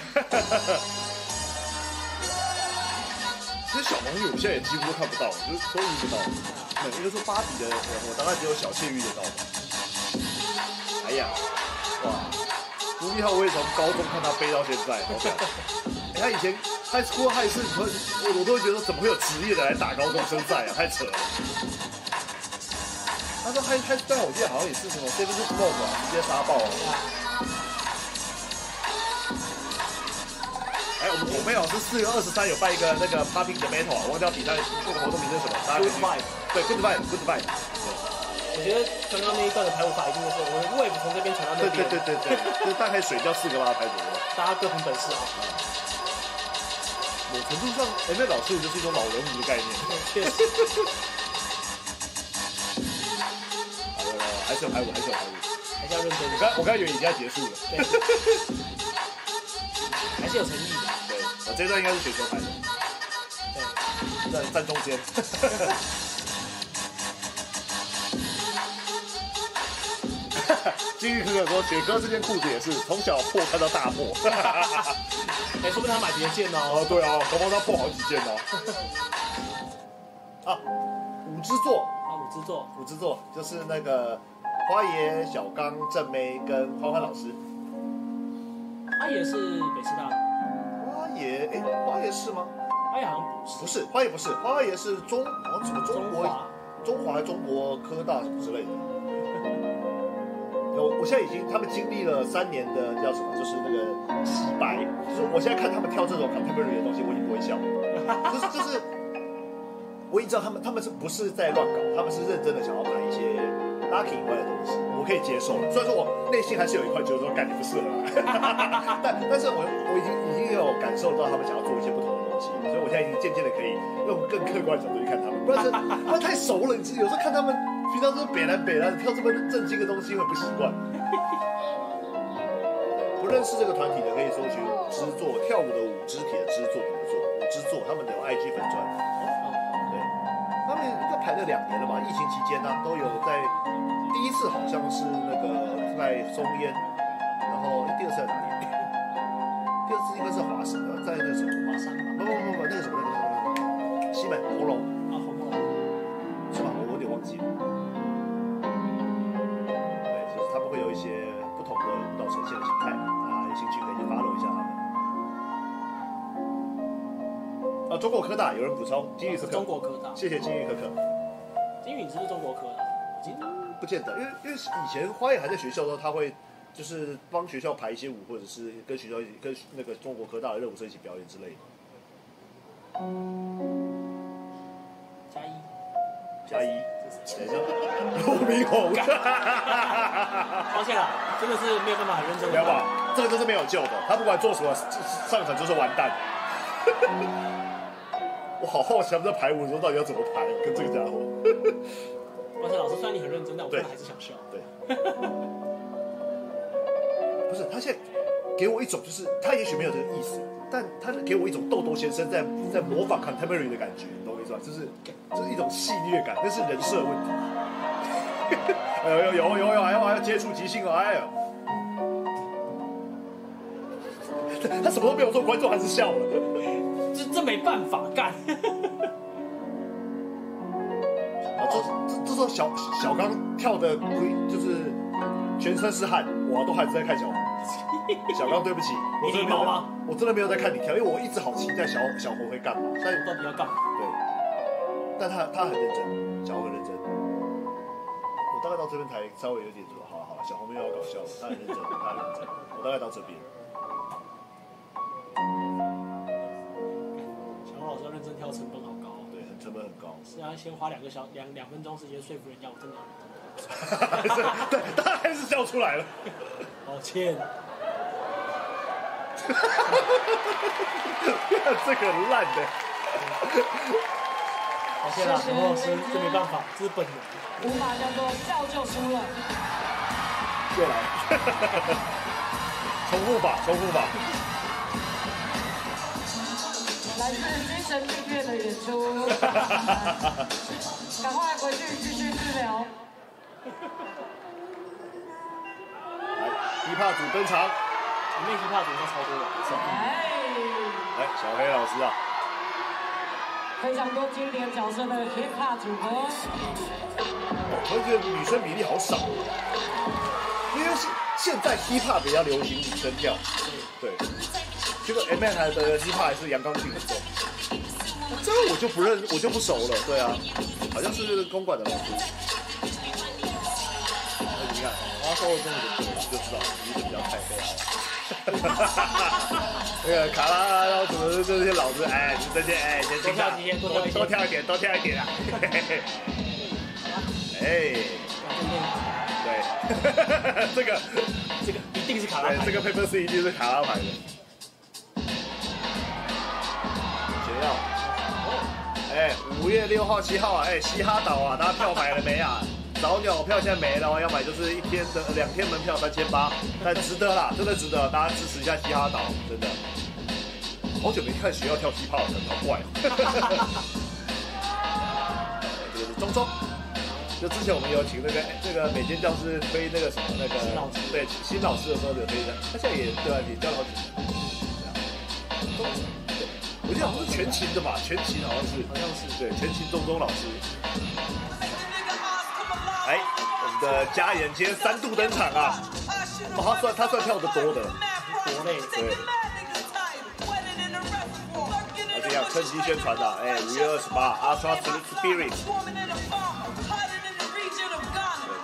其实小龙女我现在也几乎都看不到，就是都遇不到。对，应该说芭比的，我我大概只有小谢遇得到。哎呀，哇！卢一浩我也从高中看他背到现在，好屌！哎他以前他出还是我我都会觉得怎么会有职业的来打高中生赛啊，太扯了。他说嗨嗨，但我记得好像也是什么 Seven Smoke 啊，直接杀爆了！哎，我们孔妹老师四月二十三有办一个那个 Popping 的 Metal 忘掉比赛那个活动名称是什么，Good vibe 对 Good Vibe，Good Vibe，我觉得刚刚那一段的排舞法一定就是我们 wave 从这边传到那边，对对对对对，就是大概水掉四个八拍左右。大家各凭本事啊。某程度上，哎，那老师就是一种老人舞的概念。确实，好了，还是有排舞，还是有排舞。还是要认真我刚我刚以为已经要结束了。对，还是有诚意的。对，我这段应该是雪球拍的，对，站站中间。金玉哥哥说，雪哥这件裤子也是从小破看到大破。哎，说不定他买别件哦。哦，对啊，搞不好他破好几件呢。啊，五之座，啊，五之座，五之座就是那个花爷、小刚、正妹跟欢欢老师。他也是北师大的，花爷，哎，花爷是吗？花爷好像不是不是，花爷不是，花爷是中好像什么中国中华，中华中国科大什么之类的。我我现在已经，他们经历了三年的叫什么，就是那个洗白，就是我现在看他们跳这种 contemporary 的东西，我已经不会笑了，就是就是，我已经知道他们他们是不是在乱搞，他们是认真的想要拍一些 lucky 以外的东西，我可以接受了。虽然说我内心还是有一块觉得说，干你不适合，但但是我我已经已经有感受到他们想要做一些不同的东西，所以我现在已经渐渐的可以用更客观的角度去看他们，不然是不然太熟了，你知有时候看他们平常都是北南北南跳这么正经的东西会不习惯。不认识这个团体的可以搜寻舞之作跳舞的舞肢体的肢作品的作舞之作，他们的有 IG 粉专，拍了两年了吧？疫情期间呢、都有在第一次好像是那个在松烟，然后第二次在哪里？第二次应该是华山，呃在那什么华山吧，不不不不那个什么那个什么那个西门，红楼，中国科大有人补充，金宇可可，中国科大，谢谢金宇可可。金允是不是中国科的？金不见得，因为因为以前花爷还在学校的时候，他会就是帮学校排一些舞，或者是跟学校一起跟那个中国科大的热舞社一起表演之类的。加一，加一，等一。下，陆明宏，抱歉了，真的是没有办法很认真的。不要吧，这个就是没有救的，他不管做什么，上场就是完蛋。我好好奇他们在排舞的时候到底要怎么排，跟这个家伙。抱歉，老师，虽然你很认真，但我对真的还是想笑。对，不是他现在给我一种就是他也许没有这个意思，但他给我一种豆豆先生在在模仿 contemporary 的感觉，你懂我意思吧？就是就是一种戏谑感，那是人设问题。哎呦有有有有，还要还要接触即兴哦，哎呦。他什么都没有做，观众还是笑了。这这没办法干。啊这这这时候小小刚跳的不就是全身是汗，我都还是在看小红。小刚，对不起，我真的没有吗我真的没有在看你跳，因为我一直好期待小小红会干嘛。但到底要干嘛？对，但他他很认真，小红很认真。我大概到这边才稍微有点说，好了好了，小红没有要搞笑了，他很认真，他很认真。我大概到这边，老师认真跳，成本好高哦。对，很成本很高。是要先花两个小两两分钟时间说服人家，我真的要认真还是对，他还是笑出来了。抱歉，这个很烂的。抱歉啦，小黄老师，这没办法，这是本能。无法叫做笑就输了。又来，重复吧，重复吧。来自精神病院的演出，赶快回去继续治疗。来，琵琶组登场。里面 hiphop 组应该超多人，哎，来，小黑老师啊，非常多经典角色的 hip hop 组合，我觉得女生比例好少，因为现现在 hip hop 比较流行女生跳，对，结果 M N 还的 hip hop 还是阳刚性很重，这个我就不认，我就不熟了，对啊，好像是公馆的老师。那你看，他说的这么多，就知道你比较太黑了。那个卡拉，然后什么这些老师，哎，你这些哎年轻的，多多跳一点，多跳一点啊！哎，对，这个这个一定是卡拉这。个 paper C 一定是卡拉牌的。学校，哎，五月六号、七号啊，哎，嘻哈岛啊，大家票买了没啊？早鸟票现在没了哦，要买就是一天的两天门票三千八，但值得啦，真的值得，大家支持一下嘻哈岛，真的。好久没看学校跳嘻哈了，好怪哦。这个是中中。就之前我们有请那个这个美间教师推那个什么那个新老师对新老师的时候有推的，他现在也对啊，也教了好几年。对啊，都对我记得好像是全勤的吧，全勤好像是，好像是对，全勤中中老师。哎，我们的嘉言今天三度登场啊！哦，他算他算跳的多的，国内对。那这样趁机宣传啦，哎，五月二十八，Ultra Spirit，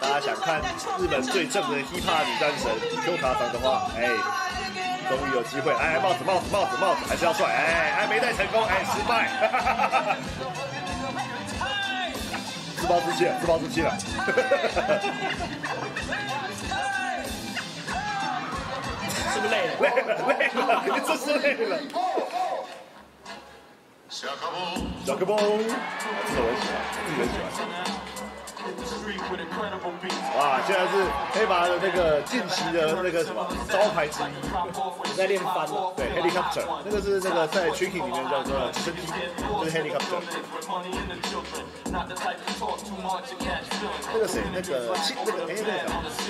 大家想看日本最正的 hip hop 女战神 Q 卡桑的话，哎，终于有机会，哎，帽子帽子帽子帽子还是要帅，哎，还没戴成功，哎，失败，自暴自弃了，自暴自弃了。是不是累了？累了，累了，你真是累了。小个蹦，这是我很喜欢，自己很喜欢。哇，现在是黑马的那个近期的那个什么招牌之一，我在练翻了。对，helicopter，那个是那个在 tricking 里面叫做直升机，就是 helicopter。那个谁，那个，那个哎，那个什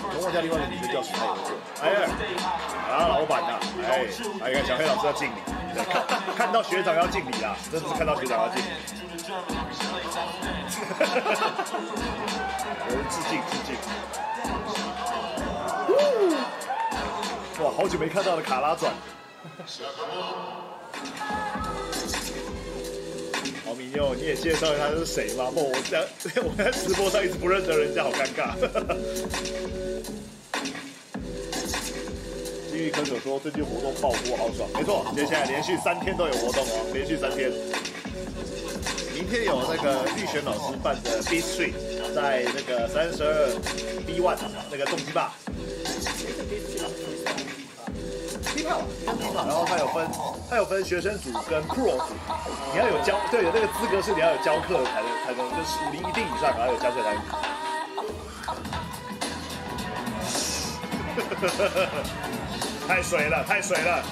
么，我家另外一个女的叫什么，她也会做。哎，啊，老板呐，哎，哎，你看小黑老师要敬你，看到学长要敬礼啊，真的是看到学长要敬礼。我们致敬致敬。哇，好久没看到的卡拉转。好米妞，你也介绍一下他是谁吗？不，我在 我在直播上一直不认得人家，好尴尬。金玉可可说最近活动爆多，好爽。没错，接下来连续三天都有活动哦，连续三天。明天有那个玉璇老师办的 B Street，在那个三十二 B One 那个重击坝。然后他有分，他有分学生组跟 Pro 组，你要有教，对，有那个资格是你要有教课才能才能，就是五零一定以上，然后有教课才能。太水了，太水了。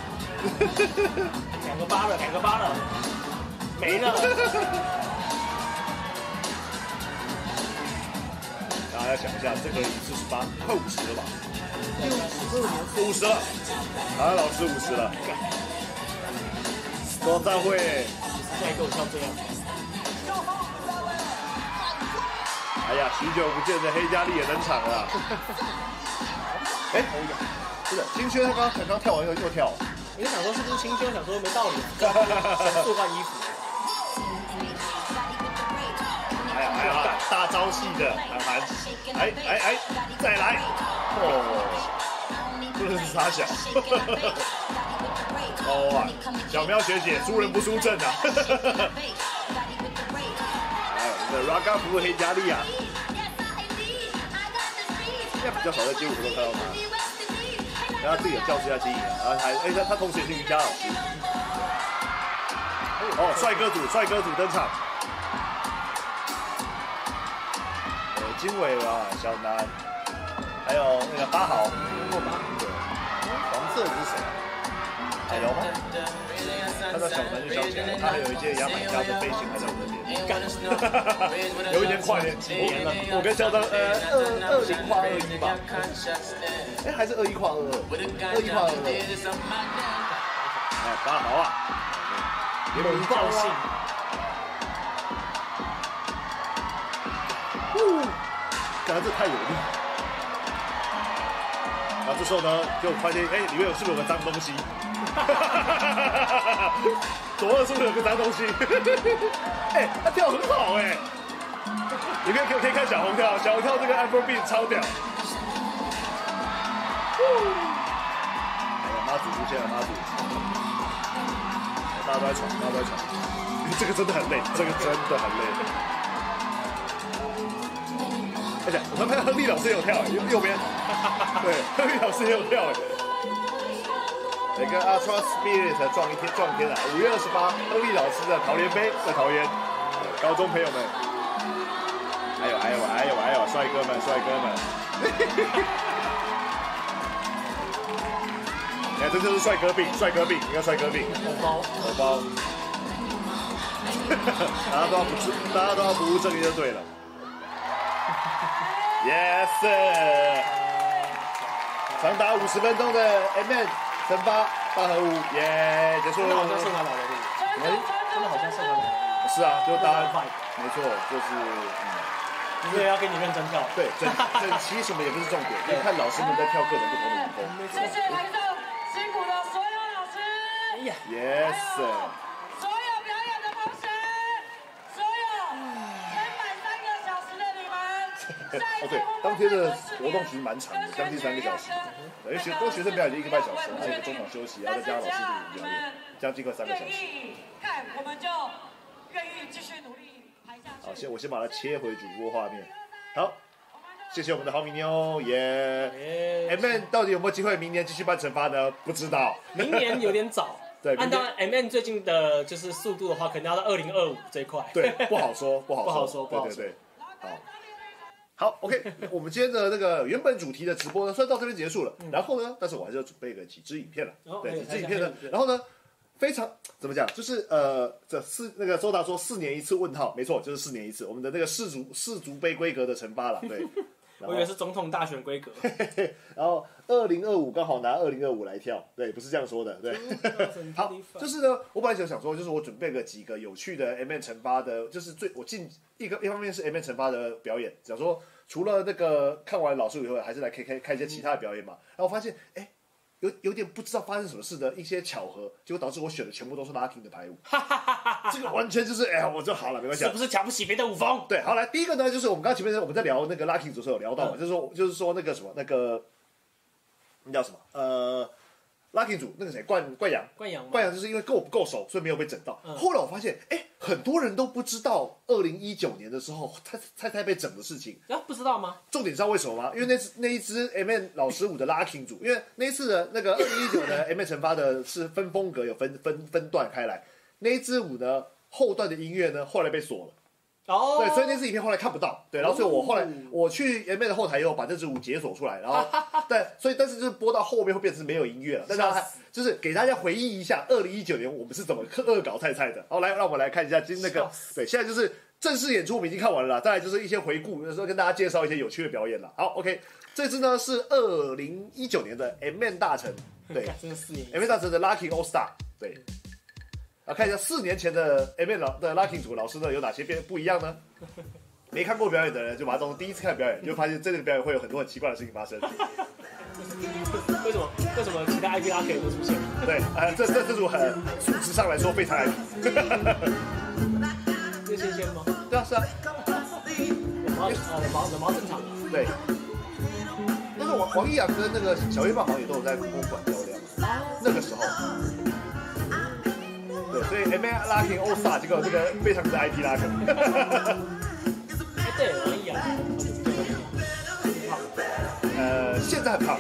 两个八了，两个八了，没了。大家想一下，这个四十八，快五十了吧？五十了，啊，老师五十了。多赞会，现在给我跳这样。哎呀，许久不见的黑佳丽也登场了。哎，不是，金轩他刚才刚跳完又又跳，你想说是不是清修？想说没道理，神速换衣服。哎呀哎呀，大招系的韩寒，哎哎哎，再来，哦，真的是傻小。哦啊，小喵学姐输人不输阵啊。哎，我们的 Raga 服黑佳丽啊，现在比较少在街舞活动看到他，然后自己有教室要经营，然后还哎他他同时也是瑜伽老师。哦，帅哥组帅哥组登场。呃，经纬啊，小南，还有那个八号，对，黄色的是谁？海瑶吗？小南就想起来，他还有一件牙买加的背心还在我这边。有一年跨年，我我跟肖张，呃，二二零跨二一吧，哎，还是二一跨二二，二一跨二二。哎，八号啊，联盟爆性。感觉这太有力。然后这时候呢，就发现，哎，里面有是不是有个脏东西？左二是不是有个脏东西？哎，他跳很好哎。你可以可以可以看小红跳，小红跳这个 Afrobeat 超屌。哎呀，妈祖出现了，妈祖！大家都在闯，大家都在闯。这个真的很累，这个真的很累。而且我们看亨利老师也有跳，右右边，对，亨利老师也有跳哎。来跟 Ultra Spirit 撞一天撞天了！五月二十八，亨利老师的桃园杯在桃园，高中朋友们，还有还有还有还有帅哥们帅哥们，你看 这就是帅哥病帅哥病，你看帅哥病，红包。红包，大家都要不自大家都要不务正业就对了。Yes，长达五十分钟的 M N 惩罚大合舞，耶，结束。真的好像是他老人哎，真的真的好像是他老人，是啊，就大家快，没错，就是嗯，因为要跟你认真跳。对，整整齐什么也不是重点，就看老师们在跳各种不同的舞风。谢谢来到辛苦的所有老师，哎呀，Yes，所有表演的同学，所有撑满三个小时的你们。哦对，当天的活动其实蛮长的，将近三个小时。对因为学多学生表演就一个半小时，还有一个中场休息，然后再加上老师的表演，将近快三个小愿时。意看，我们就愿意继续努力排下去。好，先我先把它切回主播画面。好，谢谢我们的好米妞，耶、哎 M N 到底有没有机会明年继续办惩罚呢？不知道。明年有点早。对按照 M N 最近的就是速度的话，可能要到二零二五这一块。对，不好说，不好不好说不好说对对对，好。好，OK，我们今天的那个原本主题的直播呢，算到这边结束了。然后呢，但是我还是要准备个几支影片了，对，几支影片呢然后呢，非常怎么讲，就是呃，这四那个周达说四年一次问号，没错，就是四年一次，我们的那个世足世足杯规格的惩罚了，对。然我以为是总统大选规格。然后二零二五刚好拿二零二五来跳，对，不是这样说的，对。好，就是呢，我本来就想说，就是我准备个几个有趣的 M N 惩罚的，就是最我进一个一方面是 M N 惩罚的表演，想说除了那个看完老师以后，还是来开开看一些其他的表演嘛。然后我发现，哎，有有点不知道发生什么事的一些巧合，结果导致我选的全部都是 locking 的排舞，这个完全就是，哎呀，我就好了，没关系啊。是不是瞧不起别的舞风？对，好来，第一个呢，就是我们刚刚前面我们在聊那个 Lucky 组的时候有聊到嘛，就是说就是说那个什么那个那叫什么呃 Lucky 组那个谁冠冠阳。冠阳？冠阳就是因为跟我不够熟，所以没有被整到。嗯后来我发现，哎，很多人都不知道二零一九年的时候蔡蔡蔡被整的事情。啊，不知道吗？重点知道为什么吗？因为那次那一支 M N 老师五的 Locking 组，因为那一次的那个二零一九的 M N 惩罚的是分风格有分分分段开来，那一支舞呢后段的音乐呢后来被锁了。哦，对，所以那支影片后来看不到。对，然后所以我后来哦我去 M 妹的后台以后把这支舞解锁出来，然后 对，所以但是就是播到后面会变成没有音乐了。但是它就是给大家回忆一下，二零一九年我们是怎么恶搞菜菜的。好，来让我们来看一下今那个对，现在就是正式演出我们已经看完了啦，再来就是一些回顾，有时候跟大家介绍一些有趣的表演了。好，OK，这支呢是二零一九年的 M N 大臣，对干真的四年一 M N 大臣的 Lucky All Star，对。啊，看一下四年前的 M 老的 Lucky 组老师呢有哪些变不一样呢？没看过表演的人就把它当成第一次看表演，就发现这个表演会有很多很奇怪的事情发生。为什么为什么其他 IP 拉可以不出现？对，呃，这这这组很数值上来说非常 IP。这新鲜吗？对啊，是啊，冷毛哦，冷毛冷毛正常的。对。但是王王一阳跟那个小月棒好像也都有在公馆交流，那个时候。对，所以 M A Lucky All Star 这个这个非常的 IP 拉 k 哎，对，王一阳，好，呃，现在很胖，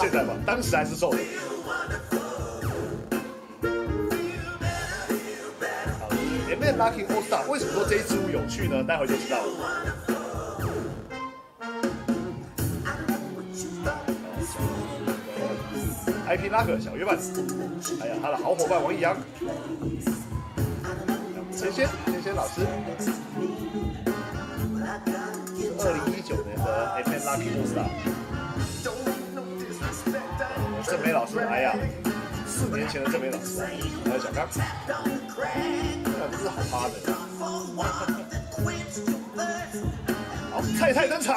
现在吧，当时还是瘦的。好，M A Lucky All Star 为什么说这一支舞有趣呢？待会就知道了。IP 拉克小约伴，还有他的好伙伴王一阳，仙仙仙仙老师，二零一九年的 M N Lucky All Star。郑梅老师，哎呀，四年前的郑梅老师，还有小刚，这真是好趴的。好，菜菜登场。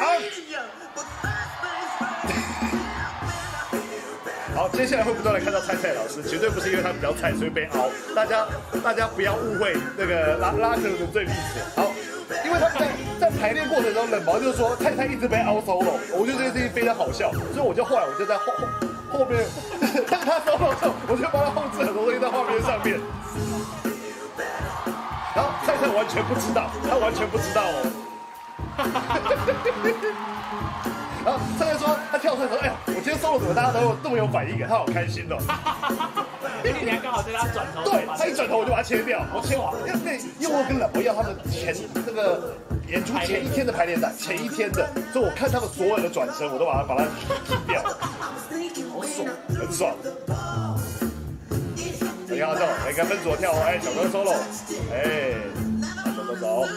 好，接下来会不断的看到菜菜老师，绝对不是因为他比较菜所以被凹，大家大家不要误会那个拉拉克的最历史。好，因为他在在排练过程中，冷毛就是说菜菜一直被凹 solo，我觉得这件事情非常好笑，所以我就后来我就在后后后面，当他 solo 的时候，我就帮他后置很多东西在画面上面。然后菜菜完全不知道，他完全不知道哦。然后菜菜说他跳出来说：“哎呀，我今天 solo 怎么大家都有这么有反应啊？他好开心哦。”因为你还刚好在他转头，对他一转头我就把它切掉，我切完，因为因为我跟老婆要他们前那个演出前一天的排练带，前一天的，所以我看他们所有的转身，我都把它把它剃掉，好爽，很爽。你看这种，来跟分组跳哦，哎，小哥 solo，哎，走走走，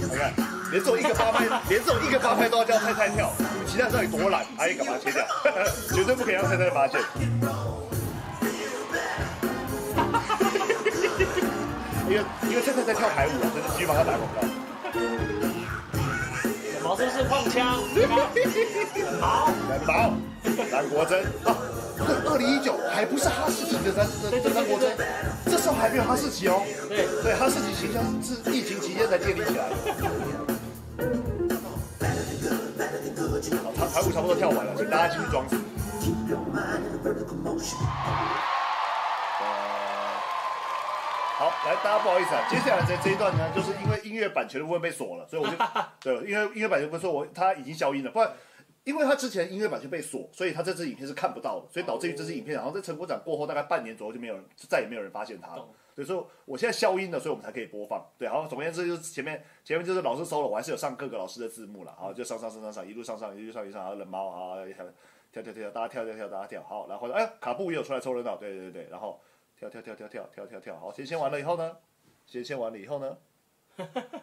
你看，连这种一个八拍，连这种一个八拍都要叫太太跳，你们其他人到底多懒，阿姨赶快切掉，绝对不可以让太太发现。因为因为太太在跳排舞啊，真的继续帮他打广告。小毛是不是碰枪？毛，蓝毛，蓝国珍啊，对，二零一九还不是哈士奇的三的的三国珍，这时候还没有哈士奇哦。对，对，哈士奇形象是疫情期间才建立起来的。好，他排舞差不多跳完了，请大家继续装死。好，来，大家不好意思啊，接下来这这一段呢，就是因为音乐版权的部分被锁了，所以我就对，因为音乐版权不是说我它已经消音了，不然。因为他之前音乐版权被锁，所以他这支影片是看不到的，所以导致于这支影片，然后在成果展过后大概半年左右就没有人，再也没有人发现他了。对，所以我现在消音了，所以我们才可以播放。对，好，总而言之就是前面前面就是老师收了，我还是有上各个老师的字幕了，好，就上上上上上，一路上上一路上一路上，然后冷猫啊，跳跳跳跳，大家跳跳跳，大家跳，好，然后哎，卡布也有出来凑热闹，对对对，然后跳跳跳跳跳跳跳跳，好，先先完了以后呢，先先完了以后呢，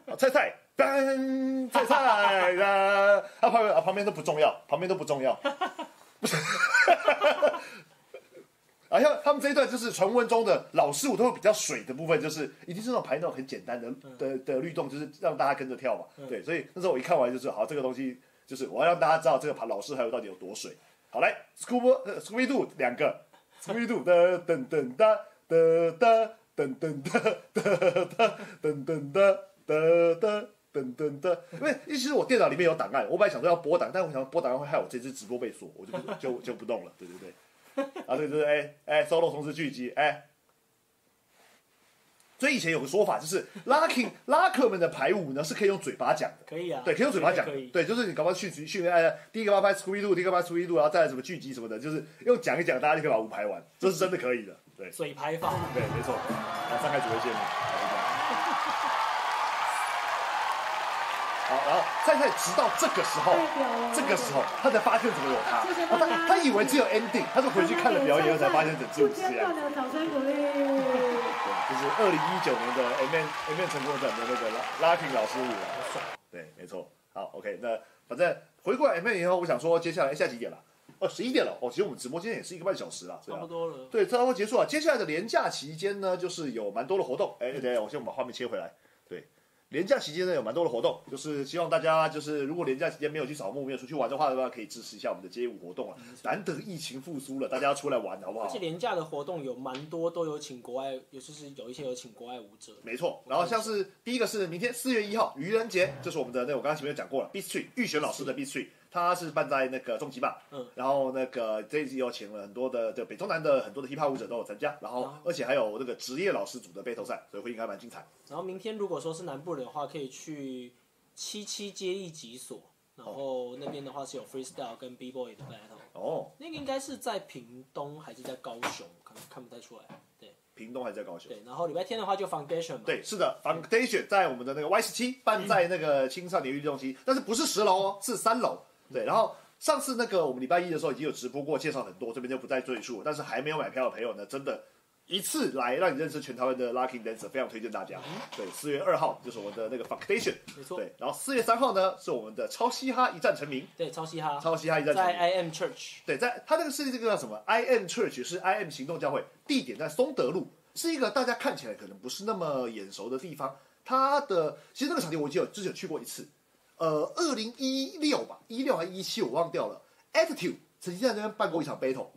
好 菜菜，噔菜菜啊，啊旁边啊旁边都不重要，旁边都不重要，不是，好像他们这一段就是传闻中的老师舞都会比较水的部分，就是一定是那种排那种很简单的的的律动，就是让大家跟着跳嘛。对，所以那时候我一看完就是好，这个东西就是我要让大家知道这个爬老师还有到底有多水。好来，Scooby 呃 Scooby Doo 两个，Scooby Doo 的 噔噔哒哒哒噔噔哒哒哒噔噔哒哒哒。噔噔噔，因为其实我电脑里面有档案，我本来想说要播档，但我想播档案会害我这支直播被锁，我就不就就不动了，对对对。啊，对对对，哎哎，solo 同时聚集，哎。所以以前有个说法，就是 locking 拉克们的排舞呢是可以用嘴巴讲的，可以啊，对，可以用嘴巴讲。可以，，对，就是你搞不好训训练，哎，第一个要拍 Scooby Doo，第一个拍 Scooby Doo，然后再来什么聚集什么的，就是用讲一讲，大家就可以把舞排完，这是真的可以的，对。嘴排法，对，没错。好，上海只会谢幕，好就这样。好，然后菜菜直到这个时候，这个时候他才发现怎么有他，哦他他以为只有 ending，他是回去看了表演后才发现整支舞是这样。的掌声鼓励。对，就是二零一九年的 M N M N 成功展的那个拉拉 king 老师舞了。对，没错。好，OK，那反正回过来 M N 以后，我想说接下来现在几点了？哦，十一点了。哦，其实我们直播间也是一个半小时了，啊差不。多了。对，差不多结束了。接下来的年假期间呢，就是有蛮多的活动。哎，对，我先把画面切回来。对，连假期间呢有蛮多的活动，就是希望大家就是如果廉假期间没有去扫墓、没有出去玩的话的话，可以支持一下我们的街舞活动啊。难得疫情复苏了，大家要出来玩好不好而且？廉价的活动有蛮多都有请国外，也就是有一些有请国外舞者。没错，然后像是第一个是明天四月一号愚人节，这是我们的那我刚刚前面讲过了 b e a t Street 玉璇老师的 b e a t Street，他是办在那个终极吧，嗯，然后那个这一次有请了很多的的北中南的很多的 hiphop 舞者都有参加，然后啊而且还有那个职业老师组的 battle 赛，所以会应该蛮精彩。然后明天如果说是南部人的话，可以去七七街一集所，然后那边的话是有 freestyle 跟 b boy 的 battle。哦，那个应该是在屏东还是在高雄？看看不太出来。对屏东还是在高雄？对，然后礼拜天的话就 foundation 嘛。对，是的，Foundation 在我们的那个 Y 十七办在那个青少年运动期，但是不是十楼哦，是三楼。对，然后上次那个我们礼拜一的时候已经有直播过，介绍很多，这边就不再赘述。但是还没有买票的朋友呢，真的，一次来让你认识全台湾的 Lucky Dancer，非常推荐大家。对，四月二号就是我们的那个 Foundation，没错。对，然后四月三号呢是我们的超嘻哈一战成名，对，超嘻哈，超嘻哈一战成在名。I M Church。对，在它这个是这个叫什么？I M Church 是 I M 行动教会，地点在松德路，是一个大家看起来可能不是那么眼熟的地方。它的其实那个场地我已经有之前有去过一次，呃，二零一六吧，一六还一七我忘掉了。Attitude 曾经在那边办过一场 battle，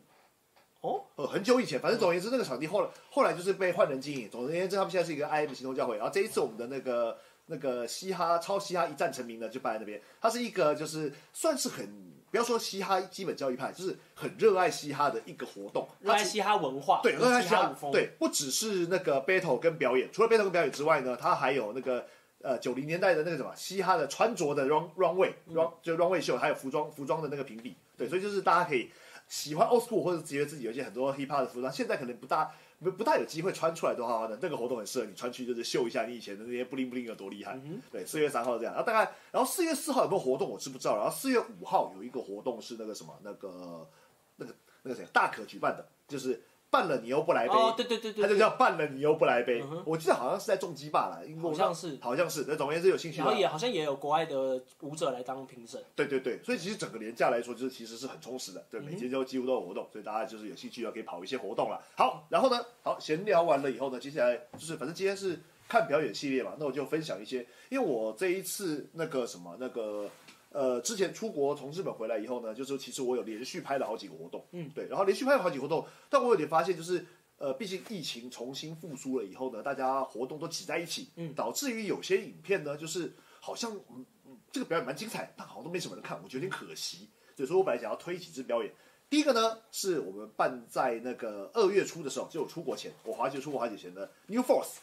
哦，呃，很久以前，反正总而言之，那个场地后来后来就是被换人经营。总而言之，他们现在是一个 I M 行动教会。然后这一次我们的那个那个嘻哈超嘻哈一战成名的，就办在那边。它是一个就是算是很不要说嘻哈基本教育派，就是很热爱嘻哈的一个活动。热爱嘻哈文化，对，热爱嘻嘻哈风，对，不只是那个 battle 跟表演，除了 battle 跟表演之外呢，它还有那个呃九零年代的那个什么嘻哈的穿着的 run runway run 就 runway 秀，还有服装服装的那个评比，对，所以就是大家可以喜欢 old school 或者觉得自己有一些很多 hip hop 的服装，现在可能不大不不大有机会穿出来的话呢，那个活动很适合你穿去，就是秀一下你以前的那些 bling bling 有多厉害。对，四月三号这样，然后大概，然后四月四号有没有活动我是不知道，然后四月五号有一个活动是那个什么那个那个那个谁大可举办的，就是办了你又不来杯，哦，对对对对，他就叫办了你又不来杯嗯。我记得好像是在重击吧了，因为好像是好像是。那总而言之，有兴趣然后也好像也有国外的舞者来当评审。对对对，所以其实整个年假来说，就是其实是很充实的，对，每天都几乎都有活动，所以大家就是有兴趣要可以跑一些活动了。好，然后呢，好闲聊完了以后呢，接下来就是反正今天是看表演系列嘛，那我就分享一些，因为我这一次那个什么那个。呃，之前出国从日本回来以后呢，就是其实我有连续拍了好几个活动，嗯，对，然后连续拍了好几个活动，但我有点发现就是，呃，毕竟疫情重新复苏了以后呢，大家活动都挤在一起，嗯导致于有些影片呢，就是好像嗯嗯这个表演蛮精彩，但好像都没什么人看，我觉得有点可惜。所以说我本来想要推几支表演。第一个呢，是我们办在那个二月初的时候，就我出国前，我滑雪出国滑雪前的 New Force，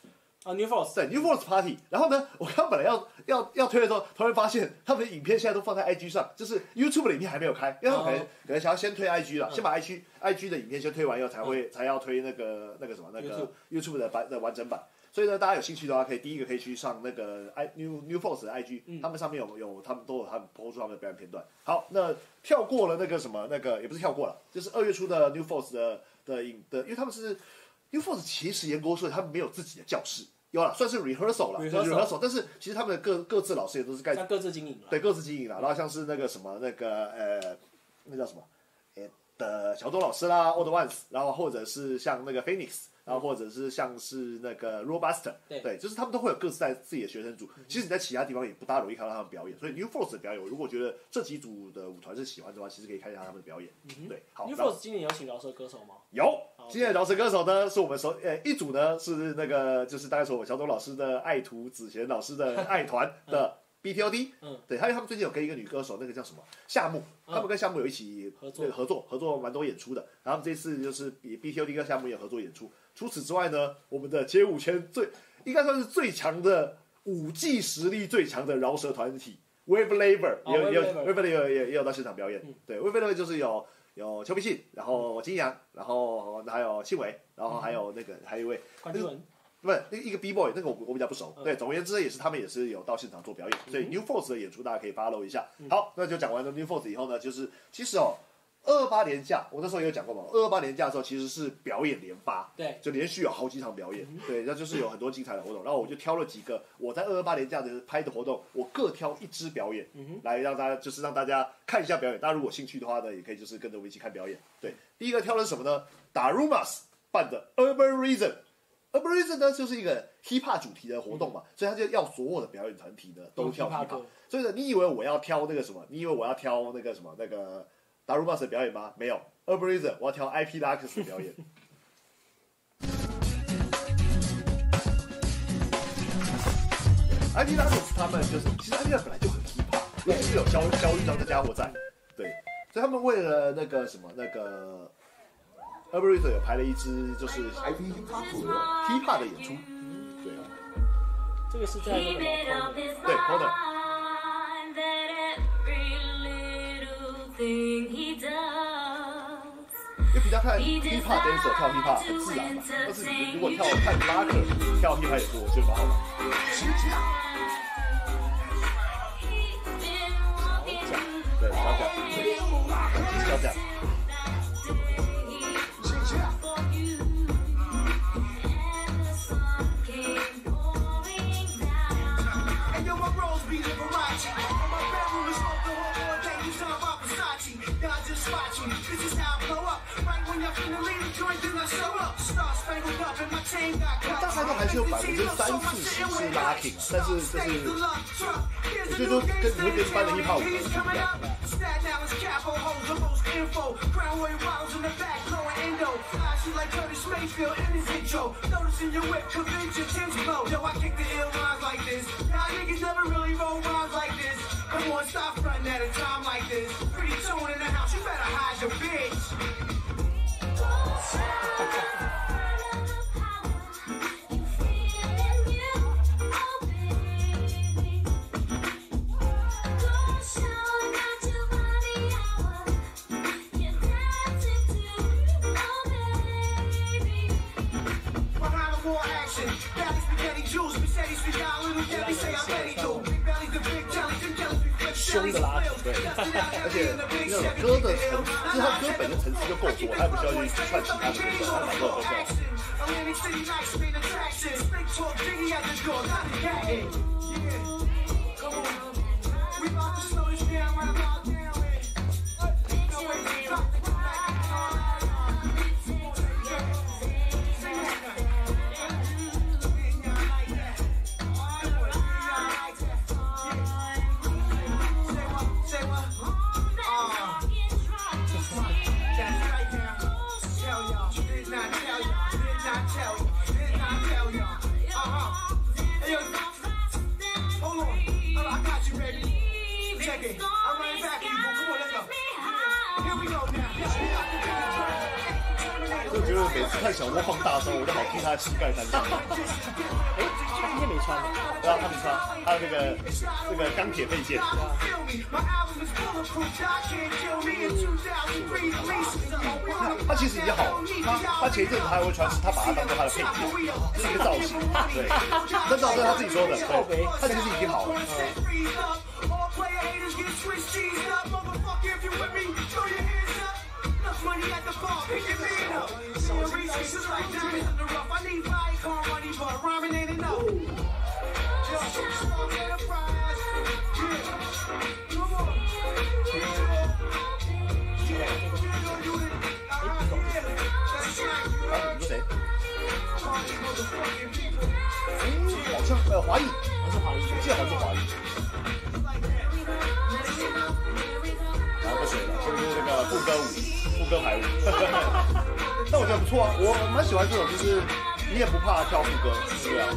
啊，New Force，对 New Force Party。然后呢，我刚刚本来要要要推的时候，突然发现他们的影片现在都放在 IG 上，就是 YouTube 的影片还没有开，因为他们可能、哦。可能想要先推 IG 了，嗯先把 IG IG 的影片先推完以后，才会、才要推那个那个什么那个 YouTube 的版的完整版。所以呢，大家有兴趣的话，可以第一个可以去上那个 i New New Force 的 IG，、嗯。他们上面有有他们都有他们播出他们的表演片段。好，那跳过了那个什么那个也不是跳过了，就是二月初的 New Force 的的影的，因为他们是 New Force 其实严格说，他们没有自己的教室，有了算是 rehearsal 了 rehearsal 但是其实他们的各各自老师也都是盖各自经营了。对各自经营了，然后像是那个什么那个呃，那叫什么，呃的小周老师啦，Old Ones，然后或者是像那个 Phoenix，然后或者是像是那个 Robuster，对。就是他们都会有各自在自己的学生组。其实你在其他地方也不大容易看到他们表演，所以 New Force 的表演，我如果觉得这几组的舞团是喜欢的话，其实可以看一下他们的表演。对，好 New Force 今年有请饶舌歌手吗？有，今年的饶舌歌手呢，是我们首呃一组呢是那个就是大概是我们小董老师的爱徒子贤老师的爱团的 BTOD，嗯，对，还有他们最近有跟一个女歌手，那个叫什么夏木，他们跟夏木有一起合作合作合作蛮多演出的，然后这次就是比 BTOD 跟夏木也合作演出。除此之外呢，我们的街舞圈最应该算是最强的舞技实力最强的饶舌团体 Wave Labor 哦也有也有 Wave Labor 也也有到现场表演。嗯，对 Wave Labor 就是有。有邱必信，然后金阳，然后还有庆伟，然后还有那个还有一位关之文，不是那个一个 B boy，那个我我比较不熟。嗯。对，总而言之也是他们也是有到现场做表演，所以嗯。New Force 的演出大家可以 follow 一下。好，那就讲完了 New Force 以后呢，就是其实哦，二二八年假我那时候也有讲过嘛，二二八年假的时候其实是表演连发，对，就连续有好几场表嗯演，对，那就是有很多精彩的活动。然后我就挑了几个我在二二八年假的拍的活动，我各挑一支表演，嗯哼，来让大家就是让大家看一下表演。大家如果有兴趣的话呢，也可以就是跟着我一起看表演。对，第一个挑的是什么呢？打 Rumas 办的 Urban Reason。Urban Reason 呢就是一个 hip hop 主题的活动嘛，所以他就要所有的表演团体呢都跳 hip hop。所以呢，你以为我要挑那个什么？你以为我要挑那个什么那个打 Rumas 的表演吗？没有，Urban Reason 我要挑 IP Lux 的表演。IP Lux 他们就是，其实 IP Lux 本来就很 hip hop，也是有肖肖玉章的家伙在，对，所以他们为了那个什么那个 Urban Reason 有排了一支就是 IP hip hop 的 hip hop 的演出，对啊，这个是在那个老康的因为比较看 hip hop dancer 跳 hip hop 很自然嘛，但是你如果跳看拉克跳 hip hop 也多，我觉得蛮好玩。对，小蒋，对，是小蒋。大概都还是有百分之三四十是 locking，但是就是我觉得说跟你会跟一般的 hip hop 舞团是不一样的。Stat now is capo hoes, the most info. Crown way bottles in the back, blowing endo. Flashy like Curtis Mayfield in his intro. Noticing your whip, convention, tinge low. Yo, I kick the ill lines like this. Y'all niggas never really roll rhymes like this. Come on, stop fronting at a time like this. Pretty tone in the house, you better hide your bitch. 凶的拉 wheels. 对而且那种歌的层，就是他歌本身层次就够多，他也不需要去串其他的歌手，他把歌都小莫放大声，我就好听他的膝盖弹响。哎，他今天没穿的，对啊，他没穿，他的那个那个钢铁配件。Feel me. My album is bulletproof. Y'all can't kill me in 2003 release. 他其实已经好了，他他前一阵子他还会穿，是他把它当做他的配件，是一个造型。对，这造是他自己说的，对，他其实已经好了。Player haters get switched cheesed up. Motherfucker, if you with me, throw your hands up. Enough money at the bar, pick your man up. Seeing resources like diamonds in the rough. I need Viacom money, but rhyming ain't enough. Yo, strong enterprise. Yeah. Come on. Yeah. Yeah, you the- uh-huh, yeah. That's right, you 啊，heard? 你说谁？Party motherfucking people. 哎，好像呃华裔，还是华裔。我记得好像是华裔。Like that. 然后不水了，就是那个副歌舞，副歌排舞。但我觉得不错啊，我蛮喜欢这种，就是你也不怕跳副歌，对啊。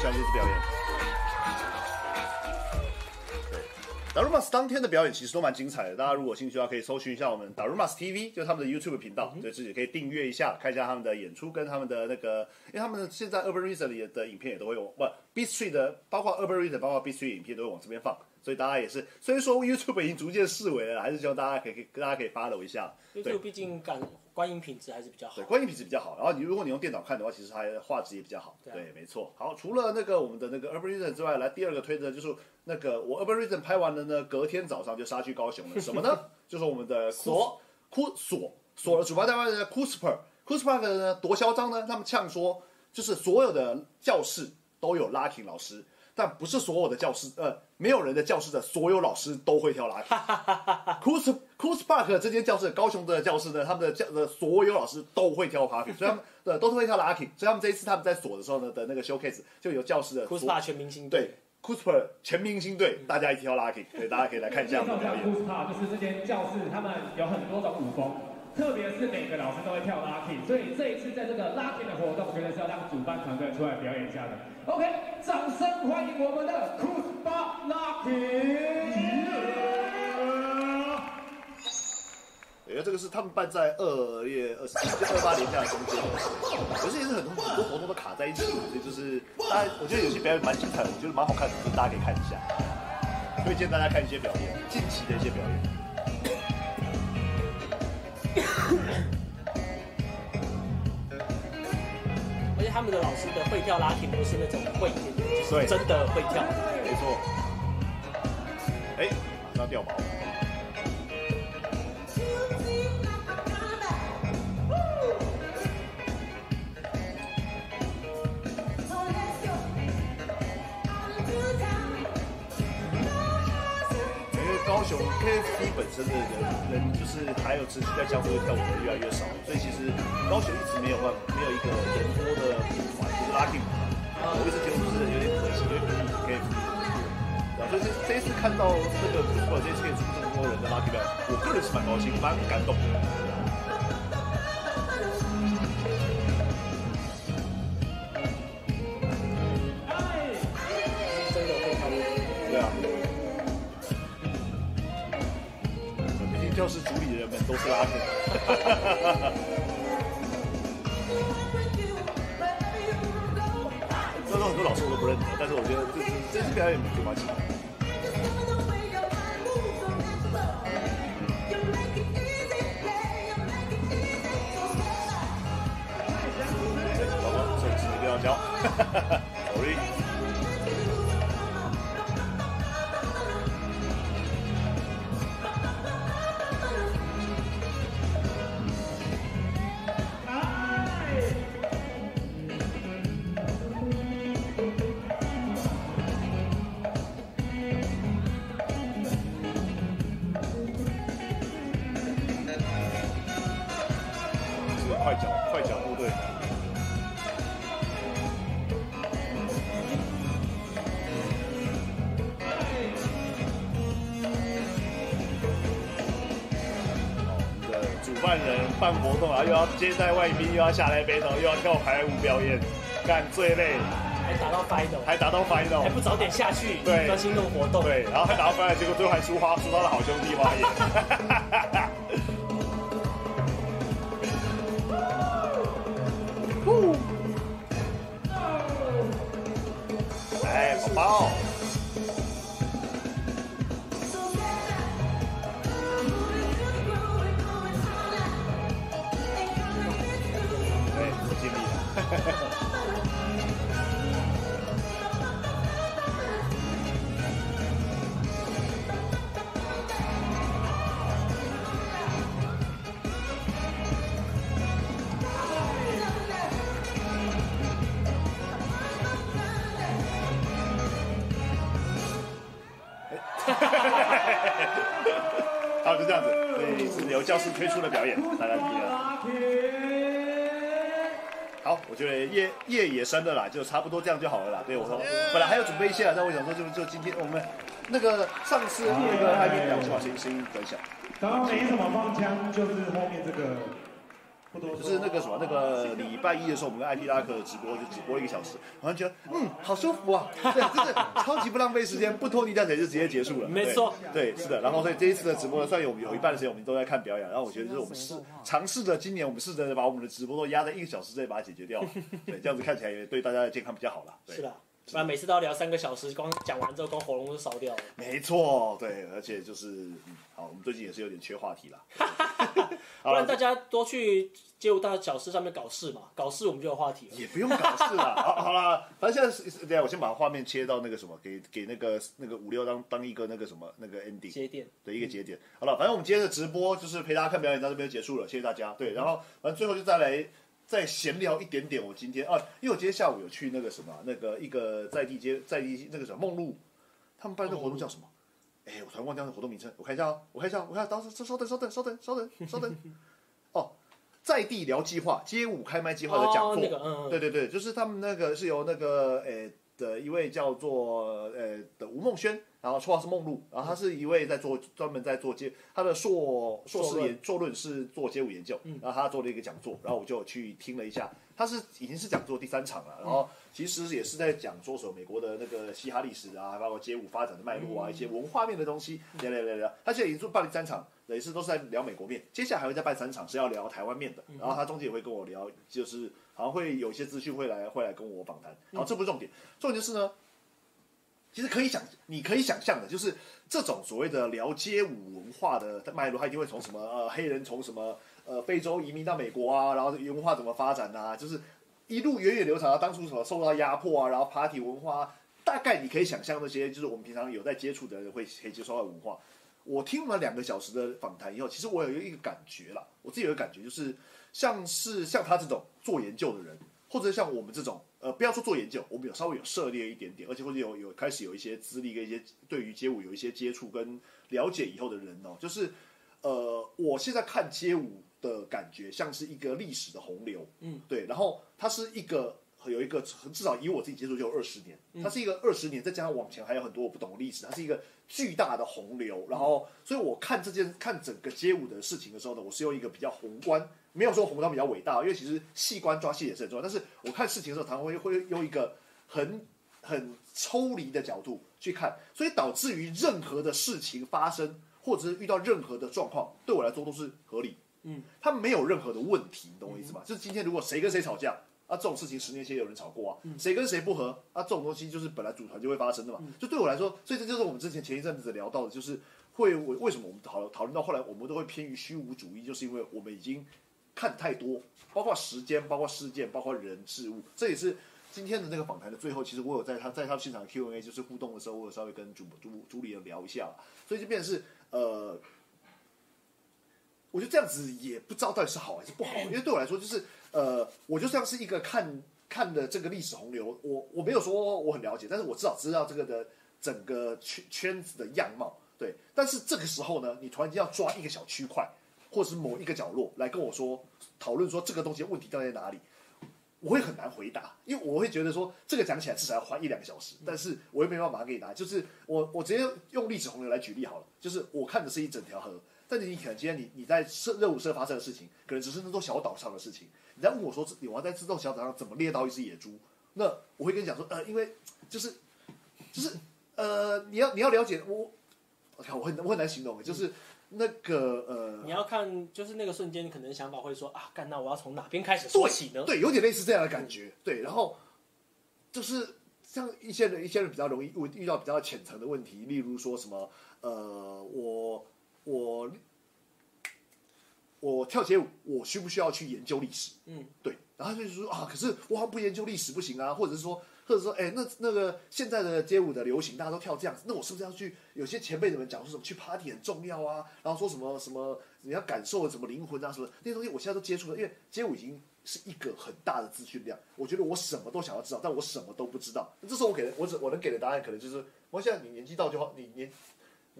喜欢这次表演。对 d a r u m a s 当天的表演其实都蛮精彩的，大家如果有兴趣的话，可以搜寻一下我们 d a r u m a s TV，就是他们的 YouTube 频道，对自己可以订阅一下，看一下他们的演出跟他们的那个，因为他们现在 Urban Reason 里的影片也都会有，不 Beat Street 的，包括 Urban Reason，包括 Beat Street 影片都会往这边放，所以大家也是，虽然说 YouTube 已经逐渐式微了，还是希望大家可以可以大家可以 follow 一下。YouTube 毕竟感观影品质还是比较好对，。观影品质比较好。然后你如果你用电脑看的话，其实它的画质也比较好。对啊对，没错。好，除了那个我们的那个 Urban Reason 之外，来第二个推的就是那个我 Urban Reason 拍完了呢，隔天早上就杀去高雄了。什么呢？就是我们的锁库锁锁了主办单位的 Cusper Cusper 呢多嚣张呢？他们呛说，就是所有的教室都有 locking 老师。但不是所有的教室，呃，没有人的教室的所有老师都会跳 locking。Cus Cus Park 这间教室，高雄的教室呢，他们的教的所有老师都会跳 popping，所以他们的都是会跳 locking，所以他们这一次他们在锁的时候呢的那个 showcase 就有教室的 c u s 所 p a 全明星队。Cooper 全明星队，大家一起跳对，大家可以来看一下我们的表演。c u s p a 就是这间教室，他们有很多种舞风，特别是每个老师都会跳 Lucky，所以这一次在这个 Lucky 的活动，我觉得是要让主办团队出来表演一下的。OK，掌声欢迎我们的 c u s p a locking。因为这个是他们办在二月二十七，就二八年假中间，可是也是很多很多活动都卡在一起，所以就是大家我觉得有些表演蛮精彩的，我觉得蛮好看的，就是大家可以看一下，推荐大家看一些表演，近期的一些表演。而且他们的老师的会跳拉丁都是那种会就是对真的会跳。没错。哎，马上掉毛。高雄 KFC 本身的人人就是还有持续在江湖跳舞的越来越少，所以其实高雄一直没有办没有一个人多的舞团，就是 Lucky 舞团。我一直觉得就是有点可惜，因为比起 KFC。然后所以这这一次看到这个 c o 这一次可以出这么多人的拉丁舞，我个人是蛮高兴，蛮感动的。都是垃圾。虽然说很多老师我都不认得，但是我觉得这这次表演没关系。老公手机一定要交接待外宾，又要下来 battle，又要跳排舞表演，干最累，还打到 final，还打到 final，还不早点下去，对专心弄活动。对，然后还打到 final，结果最后还输花，输他的好兄弟花野。好，就这样子，对，是由教室推出的表演，大家听。好，我觉得夜夜也深了啦，就差不多这样就好了啦。对我说，本来还要准备一些啊，但我想说就就今天我们那个上次那个拍片两句话声音声音很小，刚刚没什么放枪，就是后面这个。就是那个什么那个礼拜一的时候，我们跟 IP 拉克直播就直播一个小时，好像觉得嗯好舒服啊，对，就是超级不浪费时间，不拖泥带水就直接结束了。没错对，是的。然后所以这一次的直播呢，算有有一半的时间我们都在看表演，然后我觉得就是我们试尝试着今年我们试着把我们的直播都压在一个小时之内把它解决掉，对，这样子看起来也对大家的健康比较好了。对是的，不然每次都要聊三个小时，光讲完之后，光喉咙都烧掉了。没错，对，而且就是嗯，好，我们最近也是有点缺话题啦。不然大家多去街舞大小事上面搞事嘛，搞事我们就有话题了。也不用搞事了，好，好了，反正现在是，等一下我先把画面切到那个什么，给给那个那个五六当当一个那个什么那个 ending 节点，的一个节点。好了，反正我们今天的直播就是陪大家看表演到这边就结束了，谢谢大家。对，然后反正最后就再来再闲聊一点点。我今天啊，因为我今天下午有去那个什么那个一个在地街在地那个什么梦露，他们办的活动叫什么？哎，我突然忘掉那个活动名称，我看一下哦，我看一下，我看，等稍等，稍等，稍等，稍等，稍等。哦，在地聊计划街舞开麦计划的讲座，哦那个嗯嗯对对对，就是他们那个是由那个诶、的一位叫做呃的吴梦轩，然后绰号是梦露，然后他是一位在做专门在做街，他的硕硕士研硕论是做街舞研究，然后他做了一个讲座，然后我就去听了一下，他是已经是讲座第三场了，然后其实也是在讲说什么美国的那个嘻哈历史啊，包括街舞发展的脉络啊，一些文化面的东西，聊聊聊聊，他现在已经做办了三场。每次都是在聊美国面，接下来还会再办三场是要聊台湾面的，然后他中间也会跟我聊，就是好像会有一些资讯会来会来跟我访谈。好，这不是重点，重点就是呢，其实可以想，你可以想象的，就是这种所谓的聊街舞文化的脉络，它一定会从什么呃黑人从什么呃非洲移民到美国啊，然后文化怎么发展啊，就是一路源远流长啊，当初什么受到压迫啊，然后 party 文化，大概你可以想象那些就是我们平常有在接触的人会可以接受到的文化。我听了两个小时的访谈以后，其实我有一个感觉啦，我自己有个感觉，就是像是像他这种做研究的人，或者像我们这种，呃，不要说做研究，我们有稍微有涉猎一点点，而且或者有有开始有一些资历跟一些对于街舞有一些接触跟了解以后的人哦，就是呃，我现在看街舞的感觉像是一个历史的洪流，嗯，对，然后它是一个有一个至少以我自己接触就有二十年，它是一个二十年，再加上往前还有很多我不懂的历史，它是一个巨大的洪流。然后，所以我看这件看整个街舞的事情的时候呢，我是用一个比较宏观，没有说宏观比较伟大，因为其实细观抓细也是很重要。但是我看事情的时候，常常会会用一个很很抽离的角度去看，所以导致于任何的事情发生，或者是遇到任何的状况，对我来说都是合理。嗯，他没有任何的问题，你懂我意思吗？就是今天如果谁跟谁吵架。啊，这种事情十年前有人吵过啊，谁跟谁不和啊，这种东西就是本来组团就会发生的嘛。就对我来说，所以这就是我们之前前一阵子聊到的，就是会为为什么我们讨讨论到后来，我们都会偏于虚无主义，就是因为我们已经看太多，包括时间，包括事件，包括人事物。这也是今天的那个访谈的最后，其实我有在他在他现场 Q&A 就是互动的时候，我有稍微跟主主主理人聊一下，所以就变成是呃。我觉得这样子也不知道到底是好还是不好，因为对我来说，就是呃，我就像是一个看看的这个历史洪流，我我没有说我很了解，但是我至少知道这个的整个圈圈子的样貌，对。但是这个时候呢，你突然间要抓一个小区块，或者是某一个角落来跟我说讨论说这个东西问题到底在哪里，我会很难回答，因为我会觉得说这个讲起来至少要花一两个小时，但是我又没办法给你答。就是我我直接用历史洪流来举例好了，就是我看的是一整条河。但是你可能今天你你在社任务社发生的事情，可能只是那座小岛上的事情。你在问我说，我要在这座小岛上怎么猎到一只野猪？那我会跟你讲说，呃，因为就是就是呃，你要你要了解我，我看我很我很难形容，就是那个呃，你要看就是那个瞬间，你可能想法会说啊，干那我要从哪边开始做起呢？对，有点类似这样的感觉。对，然后就是像一些人一些人比较容易遇遇到比较浅层的问题，例如说什么呃，我。我我跳街舞，我需不需要去研究历史？嗯，对。然后他就说啊，可是我好像不研究历史不行啊，或者是说，或者说，哎，那那个现在的街舞的流行，大家都跳这样子，那我是不是要去？有些前辈们讲说什么去 party 很重要啊，然后说什么什么你要感受什么灵魂啊什么那些东西，我现在都接触了，因为街舞已经是一个很大的资讯量，我觉得我什么都想要知道，但我什么都不知道。这时候我给的我只我能给的答案，可能就是我现在你年纪到就好，你年。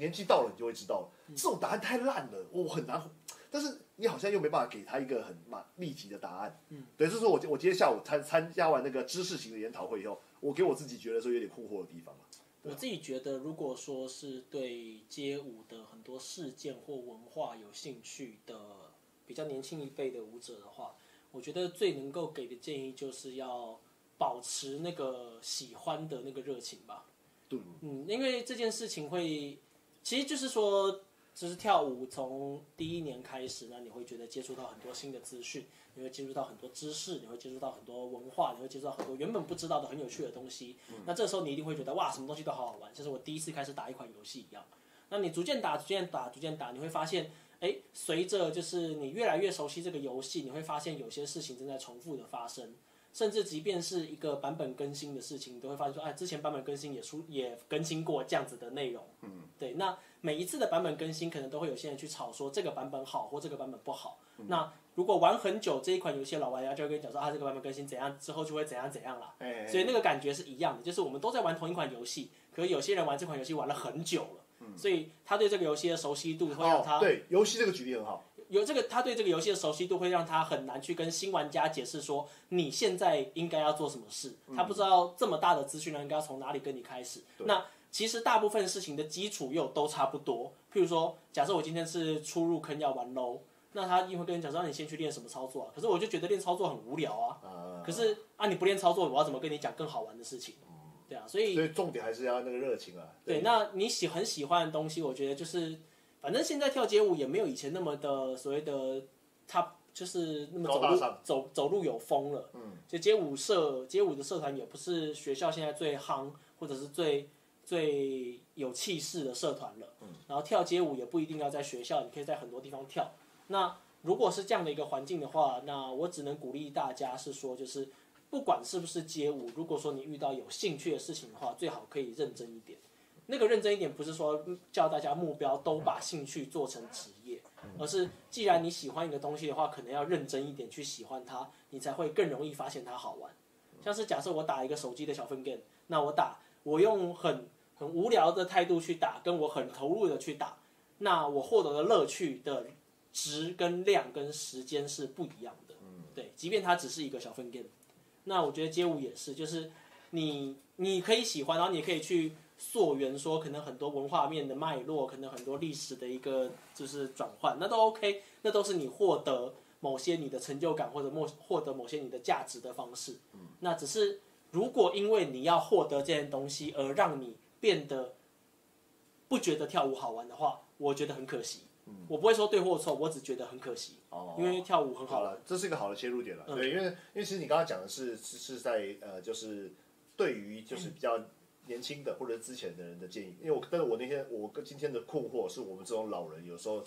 年纪到了，你就会知道了。这种答案太烂了，我很难。但是你好像又没办法给他一个很马立即的答案。嗯，对，这是说我我今天下午参参加完那个知识型的研讨会以后，我给我自己觉得说有点困惑的地方了。我自己觉得，如果说是对街舞的很多事件或文化有兴趣的比较年轻一辈的舞者的话，我觉得最能够给的建议就是要保持那个喜欢的那个热情吧。对，嗯，因为这件事情会。其实就是说，就是跳舞从第一年开始，呢你会觉得接触到很多新的资讯，你会接触到很多知识，你会接触到很多文化，你会接触到很多原本不知道的很有趣的东西。那这时候你一定会觉得哇，什么东西都好好玩，就是我第一次开始打一款游戏一样。那你逐渐打，逐渐打，逐渐打，你会发现，哎，随着就是你越来越熟悉这个游戏，你会发现有些事情正在重复的发生。甚至即便是一个版本更新的事情，你都会发现说，哎，之前版本更新也出也更新过这样子的内容。嗯，对。那每一次的版本更新，可能都会有些人去吵说这个版本好或这个版本不好。那如果玩很久这一款游戏的老玩家就会跟你讲说，啊，这个版本更新怎样之后就会怎样怎样了。哎，所以那个感觉是一样的，就是我们都在玩同一款游戏，可是有些人玩这款游戏玩了很久了，所以他对这个游戏的熟悉度会让他对游戏这个举例很好。有这个，他对这个游戏的熟悉度会让他很难去跟新玩家解释说你现在应该要做什么事。他不知道这么大的资讯量应该要从哪里跟你开始。那其实大部分事情的基础又都差不多。譬如说，假设我今天是初入坑要玩 low，那他一定会跟你讲说，让你先去练什么操作啊。可是我就觉得练操作很无聊啊。可是啊，你不练操作，我要怎么跟你讲更好玩的事情？对啊，所以所以重点还是要那个热情啊。对，那你喜很喜欢的东西，我觉得就是。反正现在跳街舞也没有以前那么的所谓的，他就是那么走路走走路有风了。嗯，就街舞社街舞的社团也不是学校现在最夯或者是最最有气势的社团了。嗯，然后跳街舞也不一定要在学校，你可以在很多地方跳。那如果是这样的一个环境的话，那我只能鼓励大家是说，就是不管是不是街舞，如果说你遇到有兴趣的事情的话，最好可以认真一点。那个认真一点，不是说叫大家目标都把兴趣做成职业，而是既然你喜欢一个东西的话，可能要认真一点去喜欢它，你才会更容易发现它好玩。像是假设我打一个手机的小分 game，那我打我用很很无聊的态度去打，跟我很投入的去打，那我获得的乐趣的值跟量跟时间是不一样的。对，即便它只是一个小分 game，那我觉得街舞也是，就是你你可以喜欢，然后你可以去。溯源说，可能很多文化面的脉络，可能很多历史的一个就是转换，那都 OK，那都是你获得某些你的成就感或者某获得某些你的价值的方式。那只是如果因为你要获得这件东西而让你变得不觉得跳舞好玩的话，我觉得很可惜。我不会说对或错，我只觉得很可惜，哦因为跳舞很好玩好了。，这是一个好的切入点了。嗯对，因为因为其实你刚刚讲的是是是在呃，就是对于就是比较年轻的或者之前的人的建议，因为我但是我那天我跟今天的困惑是我们这种老人有时候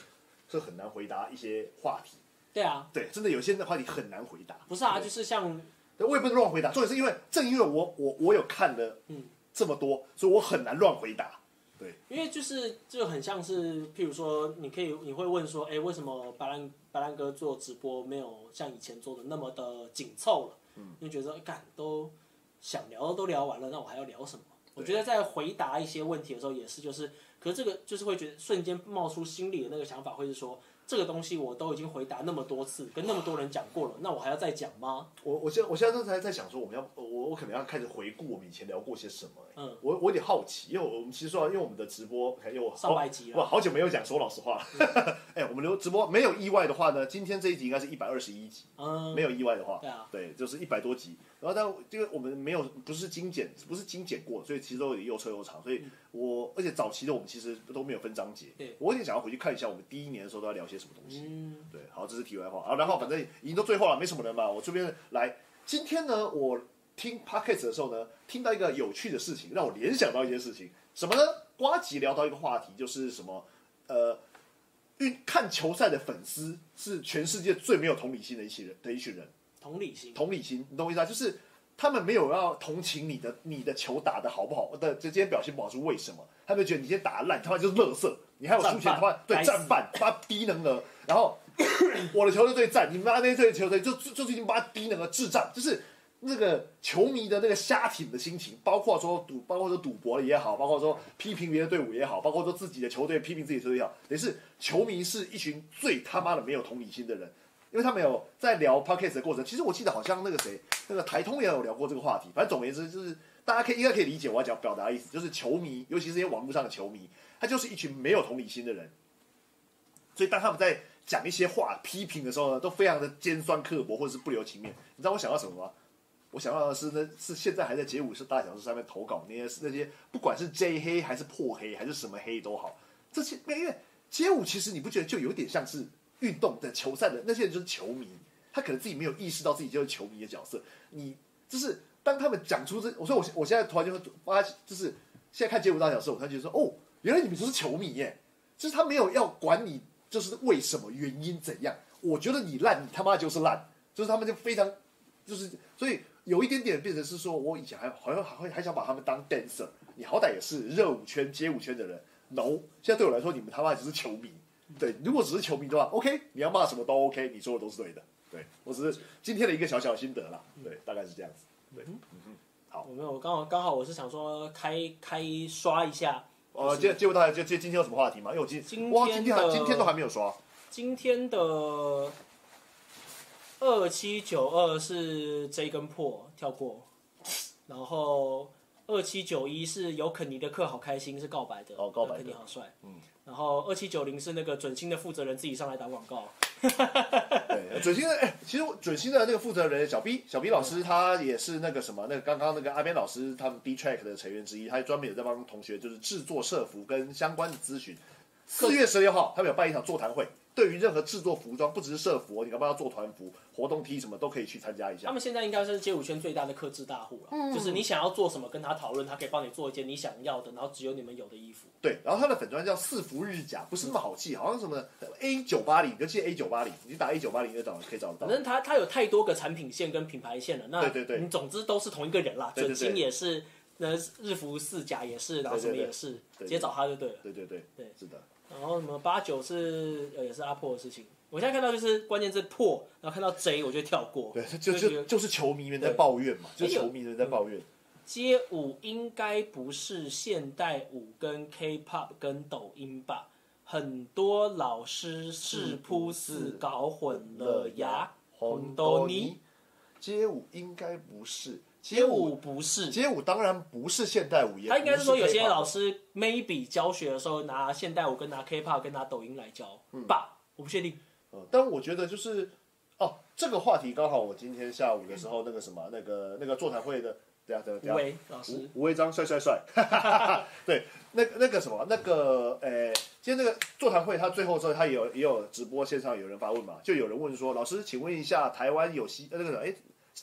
是很难回答一些话题。对啊，对，真的有些的话题很难回答。不是啊，就是像对我也不能乱回答，重点是因为正因为我我我有看了嗯这么多，所以我很难乱回答。对，因为就是就很像是，譬如说，你可以你会问说，哎，为什么白兰白兰哥做直播没有像以前做的那么的紧凑了？嗯，你就觉得干都想聊都聊完了，那我还要聊什么？我觉得在回答一些问题的时候也是，就是，可是这个就是会觉得瞬间冒出心里的那个想法，会是说，这个东西我都已经回答那么多次，跟那么多人讲过了，那我还要再讲吗？我我现在我现在都在在想说，我们要我我可能要开始回顾我们以前聊过些什么、欸。嗯我我有点好奇，因为我们其实说，因为我们的直播，因为我上百集了哇，好久没有讲，说老实话，哎、我们留直播没有意外的话呢，今天这一集应该是一百二十一集，嗯，没有意外的话，对啊对，就是一百多集。然后但因为我们没有不是精简，不是精简过，所以其实都有点又臭又长。所以我而且早期的我们其实都没有分章节对，我有点想要回去看一下我们第一年的时候都在聊些什么东西。嗯，对，好，这是题外话啊。然后反正已经到最后了，没什么人嘛。我这边来，今天呢，我听 podcast 的时候呢，听到一个有趣的事情，让我联想到一件事情，什么呢？瓜吉聊到一个话题，就是什么呃，运看球赛的粉丝是全世界最没有同理心的一群人的一群人。同理心，同理心，你懂我意思啊？就是他们没有要同情你的你的球打的好不好的，这今天表现不好是为什么？他们觉得你今天打烂，他妈就是垃圾，你还有输钱，他妈对战犯，他妈低能儿，然后 我的球队对战，你妈那队球队就就就是已经把他低能儿智障，就是。那个球迷的那个瞎挺的心情，包括说赌，包括说赌博也好，包括说批评别的队伍也好，包括说自己的球队批评自己的球队也好，等于是球迷是一群最他妈的没有同理心的人。因为他们有在聊 podcast 的过程，其实我记得好像那个谁，那个台通也有聊过这个话题。反正总而言之，就是大家可以应该可以理解我要讲表达的意思，就是球迷，尤其是这些网络上的球迷，他就是一群没有同理心的人。所以当他们在讲一些话批评的时候呢，都非常的尖酸刻薄，或者是不留情面。你知道我想到什么吗？我想到的是呢，是现在还在街舞是大小事上面投稿那些那些，不管是 J 黑还是破黑还是什么黑都好，这些因为街舞其实你不觉得就有点像是运动的球赛的那些人就是球迷，他可能自己没有意识到自己就是球迷的角色。你就是当他们讲出这，我说我我现在突然就会发，就是现在看街舞大小事，我突然觉得说，哦，原来你们就是球迷耶，就是他没有要管你，就是为什么原因怎样。我觉得你烂，你他妈就是烂，就是他们就非常，就是所以有一点点变成是说，我以前还好像还会还想把他们当 dancer，你好歹也是热舞圈、街舞圈的人，no，现在对我来说，你们他妈只是球迷。对，如果只是球迷的话，OK，你要骂什么都 OK，你说的都是对的。对我只是今天的一个小小心得啦，对，大概是这样子。对，嗯好，我没有，我刚好刚好我是想说开开刷一下，呃，接接不到，就接今天有什么话题吗？因为我今今哇，今天还今天都还没有刷。今天的二七九二是 J 跟破跳过，然后二七九一是有肯尼的课好开心是告白的，哦告白的。肯尼好帅，嗯，然后二七九零是那个准星的负责人自己上来打广告，对，准星的哎、其实准星的那个负责人小 B 小 B 老师，他也是那个什么，那个刚刚那个阿边老师他们 D Track 的成员之一，他专门有在帮同学就是制作社服跟相关的咨询。四月十六号，他们有办一场座谈会，对于任何制作服装，不只是社服哦，你要不要做团服、活动 T 什么都可以去参加一下他。们现在应该是街舞圈最大的克制大户了，就是你想要做什么跟他讨论，他可以帮你做一件你想要的，然后只有你们有的衣服。对，然后他的粉砖叫四服日甲，不是那么好记，好像什么 A 九八零，你就记 A 九八零，你打 A 九八零就找可以找得到反。正他他有太多个产品线跟品牌线了，那对对对你总之都是同一个人啦。对对对准星也是，那日服四甲也是，然后什么也是，直接找他就对了。对对对对是的。然后什么八九是呃也是阿破的事情，我现在看到就是关键字破，然后看到贼我就跳过。对，就就就就是球迷们在抱怨嘛，就球迷们在抱怨。街舞应该不是现代舞跟 K-pop 跟抖音吧？很多老师是扑四搞混了呀。红豆泥街舞应该不是街舞不是，街舞当然不是现代舞，也他应该是说有些老师 maybe 教学的时候拿现代舞跟拿 K-pop 跟拿抖音来教吧，我不确定。嗯，但我觉得就是哦，这个话题刚好我今天下午的时候，那个什么，那个那个座谈会的对啊，对啊，对吴啊。为老师。吴吴威章帅帅帅，对，那那个什么，那个呃，今天那个座谈会，他最后之后，他也有也有直播线上有人发问嘛，就有人问说，老师，请问一下，台湾有嘻那个哎，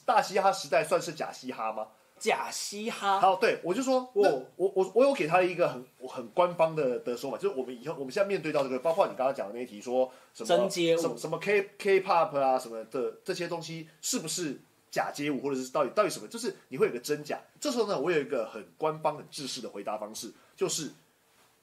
大嘻哈时代算是假嘻哈吗？假嘻哈，好，对我就说，那哦我我我有给他一个很很官方的的说法，就是我们以后我们现在面对到这个，包括你刚刚讲的那一题，说什么什么什么 K K pop 啊什么的这些东西，是不是假街舞，或者是到底到底什么？就是你会有个真假。这时候呢，我有一个很官方、很制式的回答方式，就是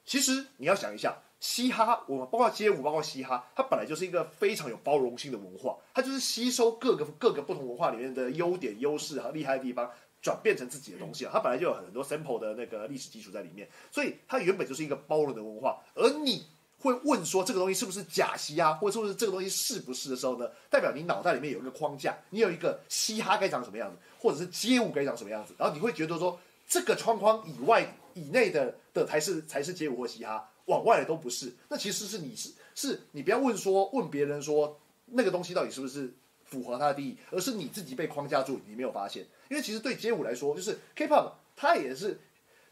其实你要想一下，嘻哈，我们包括街舞，包括嘻哈，它本来就是一个非常有包容性的文化，它就是吸收各个各个不同文化里面的优点、优势和厉害的地方，转变成自己的东西啊。它本来就有很多 sample 的那个历史基础在里面，所以它原本就是一个包容的文化。而你会问说这个东西是不是假嘻哈，或者说是这个东西是不是的时候呢，代表你脑袋里面有一个框架，你有一个嘻哈该长什么样子，或者是街舞该长什么样子，然后你会觉得说这个窗框以外以内的的才是才是街舞或嘻哈，往外的都不是。那其实是你是是你不要问说问别人说那个东西到底是不是符合他的定义，而是你自己被框架住，你没有发现。因为其实对街舞来说，就是 K-pop 它也是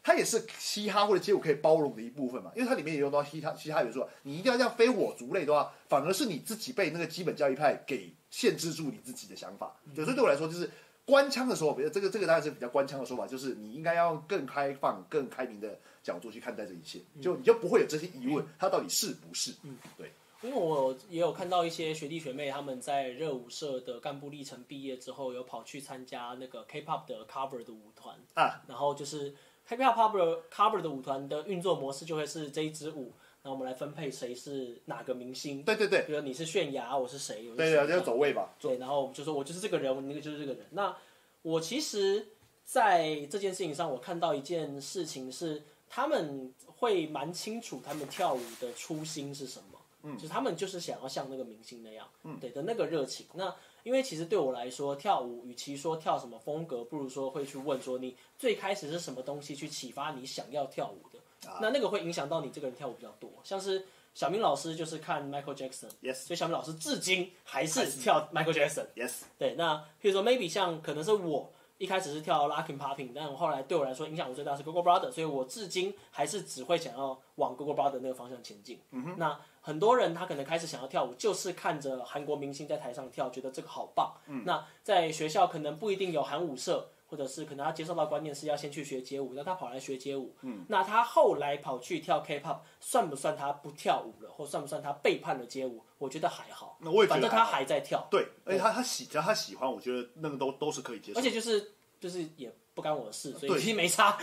它也是嘻哈或者街舞可以包容的一部分嘛，因为它里面也用到嘻哈嘻哈元素啊。你一定要这样非我族类的话，反而是你自己被那个基本教育派给限制住你自己的想法。对，所以对我来说，就是官腔的时候，比如这个这个当然是比较官腔的说法，就是你应该要用更开放、更开明的角度去看待这一切，就你就不会有这些疑问，他到底是不是？嗯。对，因为我也有看到一些学弟学妹他们在热舞社的干部历程毕业之后，有跑去参加那个 K-pop 的 cover 的舞团。啊，然后就是 K-pop cover cover 的舞团的运作模式就会是这一支舞，然后我们来分配谁是哪个明星，对对对。比如你是泫雅，我是谁，对对，就走位吧。对，然后就说我就是这个人，我那个就是这个人。那我其实，在这件事情上，我看到一件事情是，他们会蛮清楚他们跳舞的初心是什么，嗯，就是他们就是想要像那个明星那样，嗯，对的那个热情。那因为其实对我来说，跳舞与其说跳什么风格，不如说会去问说你最开始是什么东西去启发你想要跳舞的，那那个会影响到你这个人跳舞比较多，像是。小明老师就是看 Michael Jackson，Yes。所以小明老师至今还是跳 Michael Jackson。Yes，对，那比如说 maybe 像可能是我一开始是跳 locking popping，但我后来对我来说影响我最大是 Google Brother，所以我至今还是只会想要往 Google Brother 那个方向前进。嗯、那很多人他可能开始想要跳舞，就是看着韩国明星在台上跳，觉得这个好棒。嗯、那在学校可能不一定有韩舞社。或者是可能他接受到观念是要先去学街舞，那他跑来学街舞，嗯，那他后来跑去跳 K-pop，算不算他不跳舞了，或算不算他背叛了街舞？我觉得还好，那我也觉得反正他还在跳，对，而且他他喜，只要他喜欢，我觉得那个都都是可以接受。而且就是就是也不干我的事，所以对其实没差。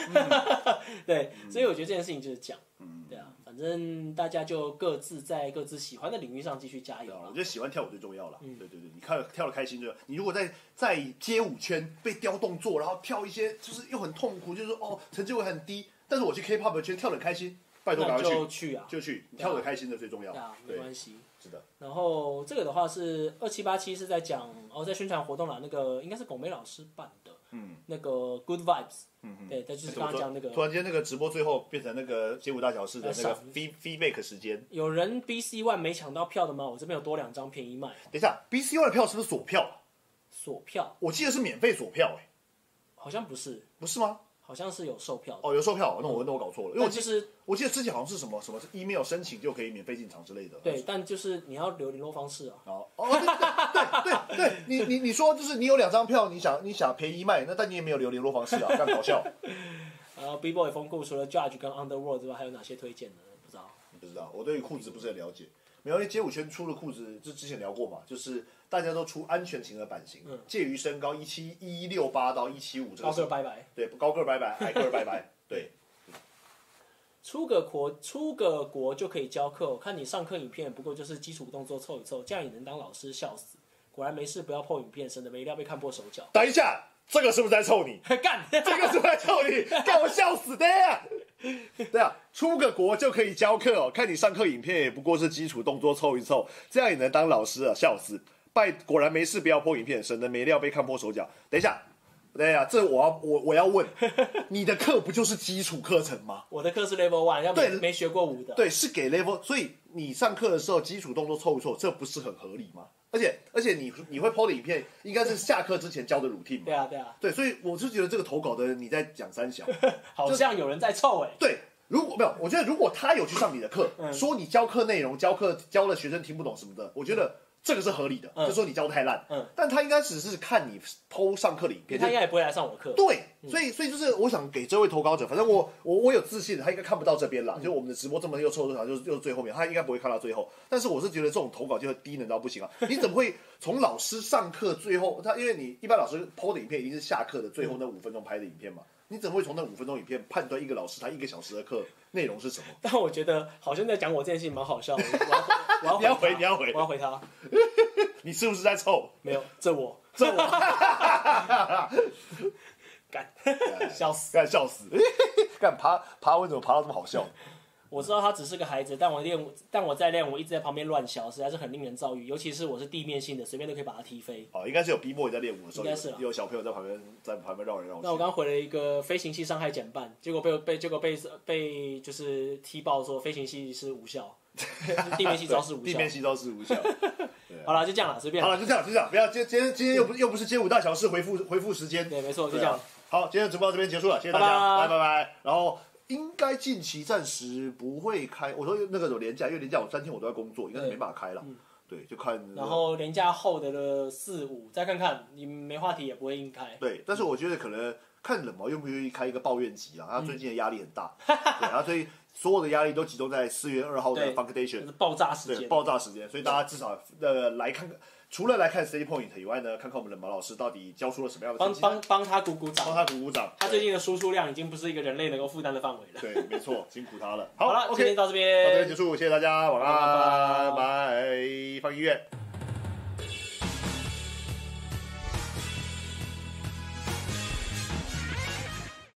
对，所以我觉得这件事情就是讲，嗯。对啊，反正大家就各自在各自喜欢的领域上继续加油我觉。得喜欢跳舞最重要了。嗯对对对，你看跳的开心就好。你如果在在街舞圈被雕动作，然后跳一些就是又很痛苦，就是说哦成就会很低，但是我去 K-pop 圈跳的开心，拜托那赶快去就去去啊，就去，你跳的开心的最重要对啊，。没，关系。是的，然后这个的话是二七八七是在讲哦，在宣传活动啦，那个应该是龚梅老师办的，嗯，那个 Good Vibes，嗯嗯。对，他就是刚刚讲那个突然间那个直播最后变成那个街舞大小事的那个 feed feedback 时间。有人 BC One 没抢到票的吗？我这边有多两张便宜卖，等一下，BC One 的票是不是锁票啊？锁票我记得是免费锁票，哎，好像不是，不是吗？好像是有售票的。哦，有售票，那我那我搞错了，因为我记但就是我记得之前好像是什么什么 email 申请就可以免费进场之类的。对，但就是你要留联络方式啊。哦哦，对对对对对，你你你说就是你有两张票，你想你想便宜卖，那但你也没有留联络方式啊，这样搞笑。然后 B Boy 风库除了 Judge 跟 Underworld 之外，还有哪些推荐的？不知道。不知道，我对裤子不是很了解。没有，因为街舞圈出的裤子，就之前聊过嘛，就是大家都出安全型的版型，嗯介于身高一七一六八到一七五这个高是个拜拜。对高个儿拜拜，矮个儿拜拜，对，出个国出个国就可以教课，我看你上课影片不过就是基础动作凑一凑，这样也能当老师，笑死！果然没事，不要破影片，省得没料被看破手脚。等一下，这个是不是在臭你？干，这个是不是在臭你？干我笑死的呀！对啊，出个国就可以教课哦，看你上课影片也不过是基础动作凑一凑，这样也能当老师啊，笑死！拜，果然没事，不要破影片，省得没料被看破手脚。等一下，对呀、这我要我我要问，你的课不就是基础课程吗？我的课是 Level One，要没对没学过舞的。对，是给 level，所以你上课的时候基础动作凑不凑，这不是很合理吗？而且而且你你会 PO 的影片，应该是下课之前教的 routine 嘛？对啊，对啊，对，所以我就觉得这个投稿的人你在讲三小。好像有人在凑哎。对，如果没有，我觉得如果他有去上你的课，嗯说你教课内容、教课教了学生听不懂什么的，我觉得这个是合理的，嗯就说你教的太烂。嗯，但他应该只是看你偷上课的影片，他应该也不会来上我课。对，所以所以就是我想给这位投稿者，反正我我我有自信，他应该看不到这边啦。嗯就我们的直播这么又凑这场，就是又是最后面，他应该不会看到最后。但是我是觉得这种投稿就低能到不行啊！你怎么会从老师上课最后，他因为你一般老师 PO 的影片一定是下课的最后那五分钟拍的影片嘛？你怎么会从那五分钟影片判断一个老师他一个小时的课内容是什么？但我觉得好像在讲我这件事情蛮好笑的。我要 我要你要回你要回我要回他。你是不是在凑？没有，这我这我干笑死。干笑死！干爬爬文怎么爬到这么好笑？我知道他只是个孩子，但我练舞，但我在练舞一直在旁边乱笑，实在是很令人遭遇。尤其是我是地面性的，随便都可以把他踢飞。哦，应该是有逼迫你在练舞的时候，应该是啊有有小朋友在旁边在旁边绕来绕去。那我刚回了一个飞行器伤害减半，结果被被结果被被就是踢爆说飞行器是无效，地面系招式无效。地面系招是无效。好了，就这样了，随便。好了，就这样，就这样，不要今今天今天又不又不是街舞大小事回复回复时间，对，没错，就这样。好，今天的直播到这边结束了，谢谢大家，拜拜拜拜拜。然后应该近期暂时不会开，我说那个有年假，因为年假我三天我都在工作，应该是没办法开了。对，就看。然后连假后的的四五再看看，你没话题也不会硬开。对，但是我觉得可能看冷毛愿不愿意开一个抱怨集啊，他最近的压力很大，嗯 对，然后所以所有的压力都集中在四月二号的 Foundation 就是爆炸时对间。爆炸时间，所以大家至少呃来看看，除了来看 Stay Point 以外呢，看看我们冷毛老师到底教出了什么样的帮帮帮他鼓鼓掌帮。他鼓鼓掌。他最近的输出量已经不是一个人类能够负担的范围了。对，没错，辛苦他了。好了，今天，OK，到这边到这边边结束，谢谢大家，晚安，拜拜，放音乐。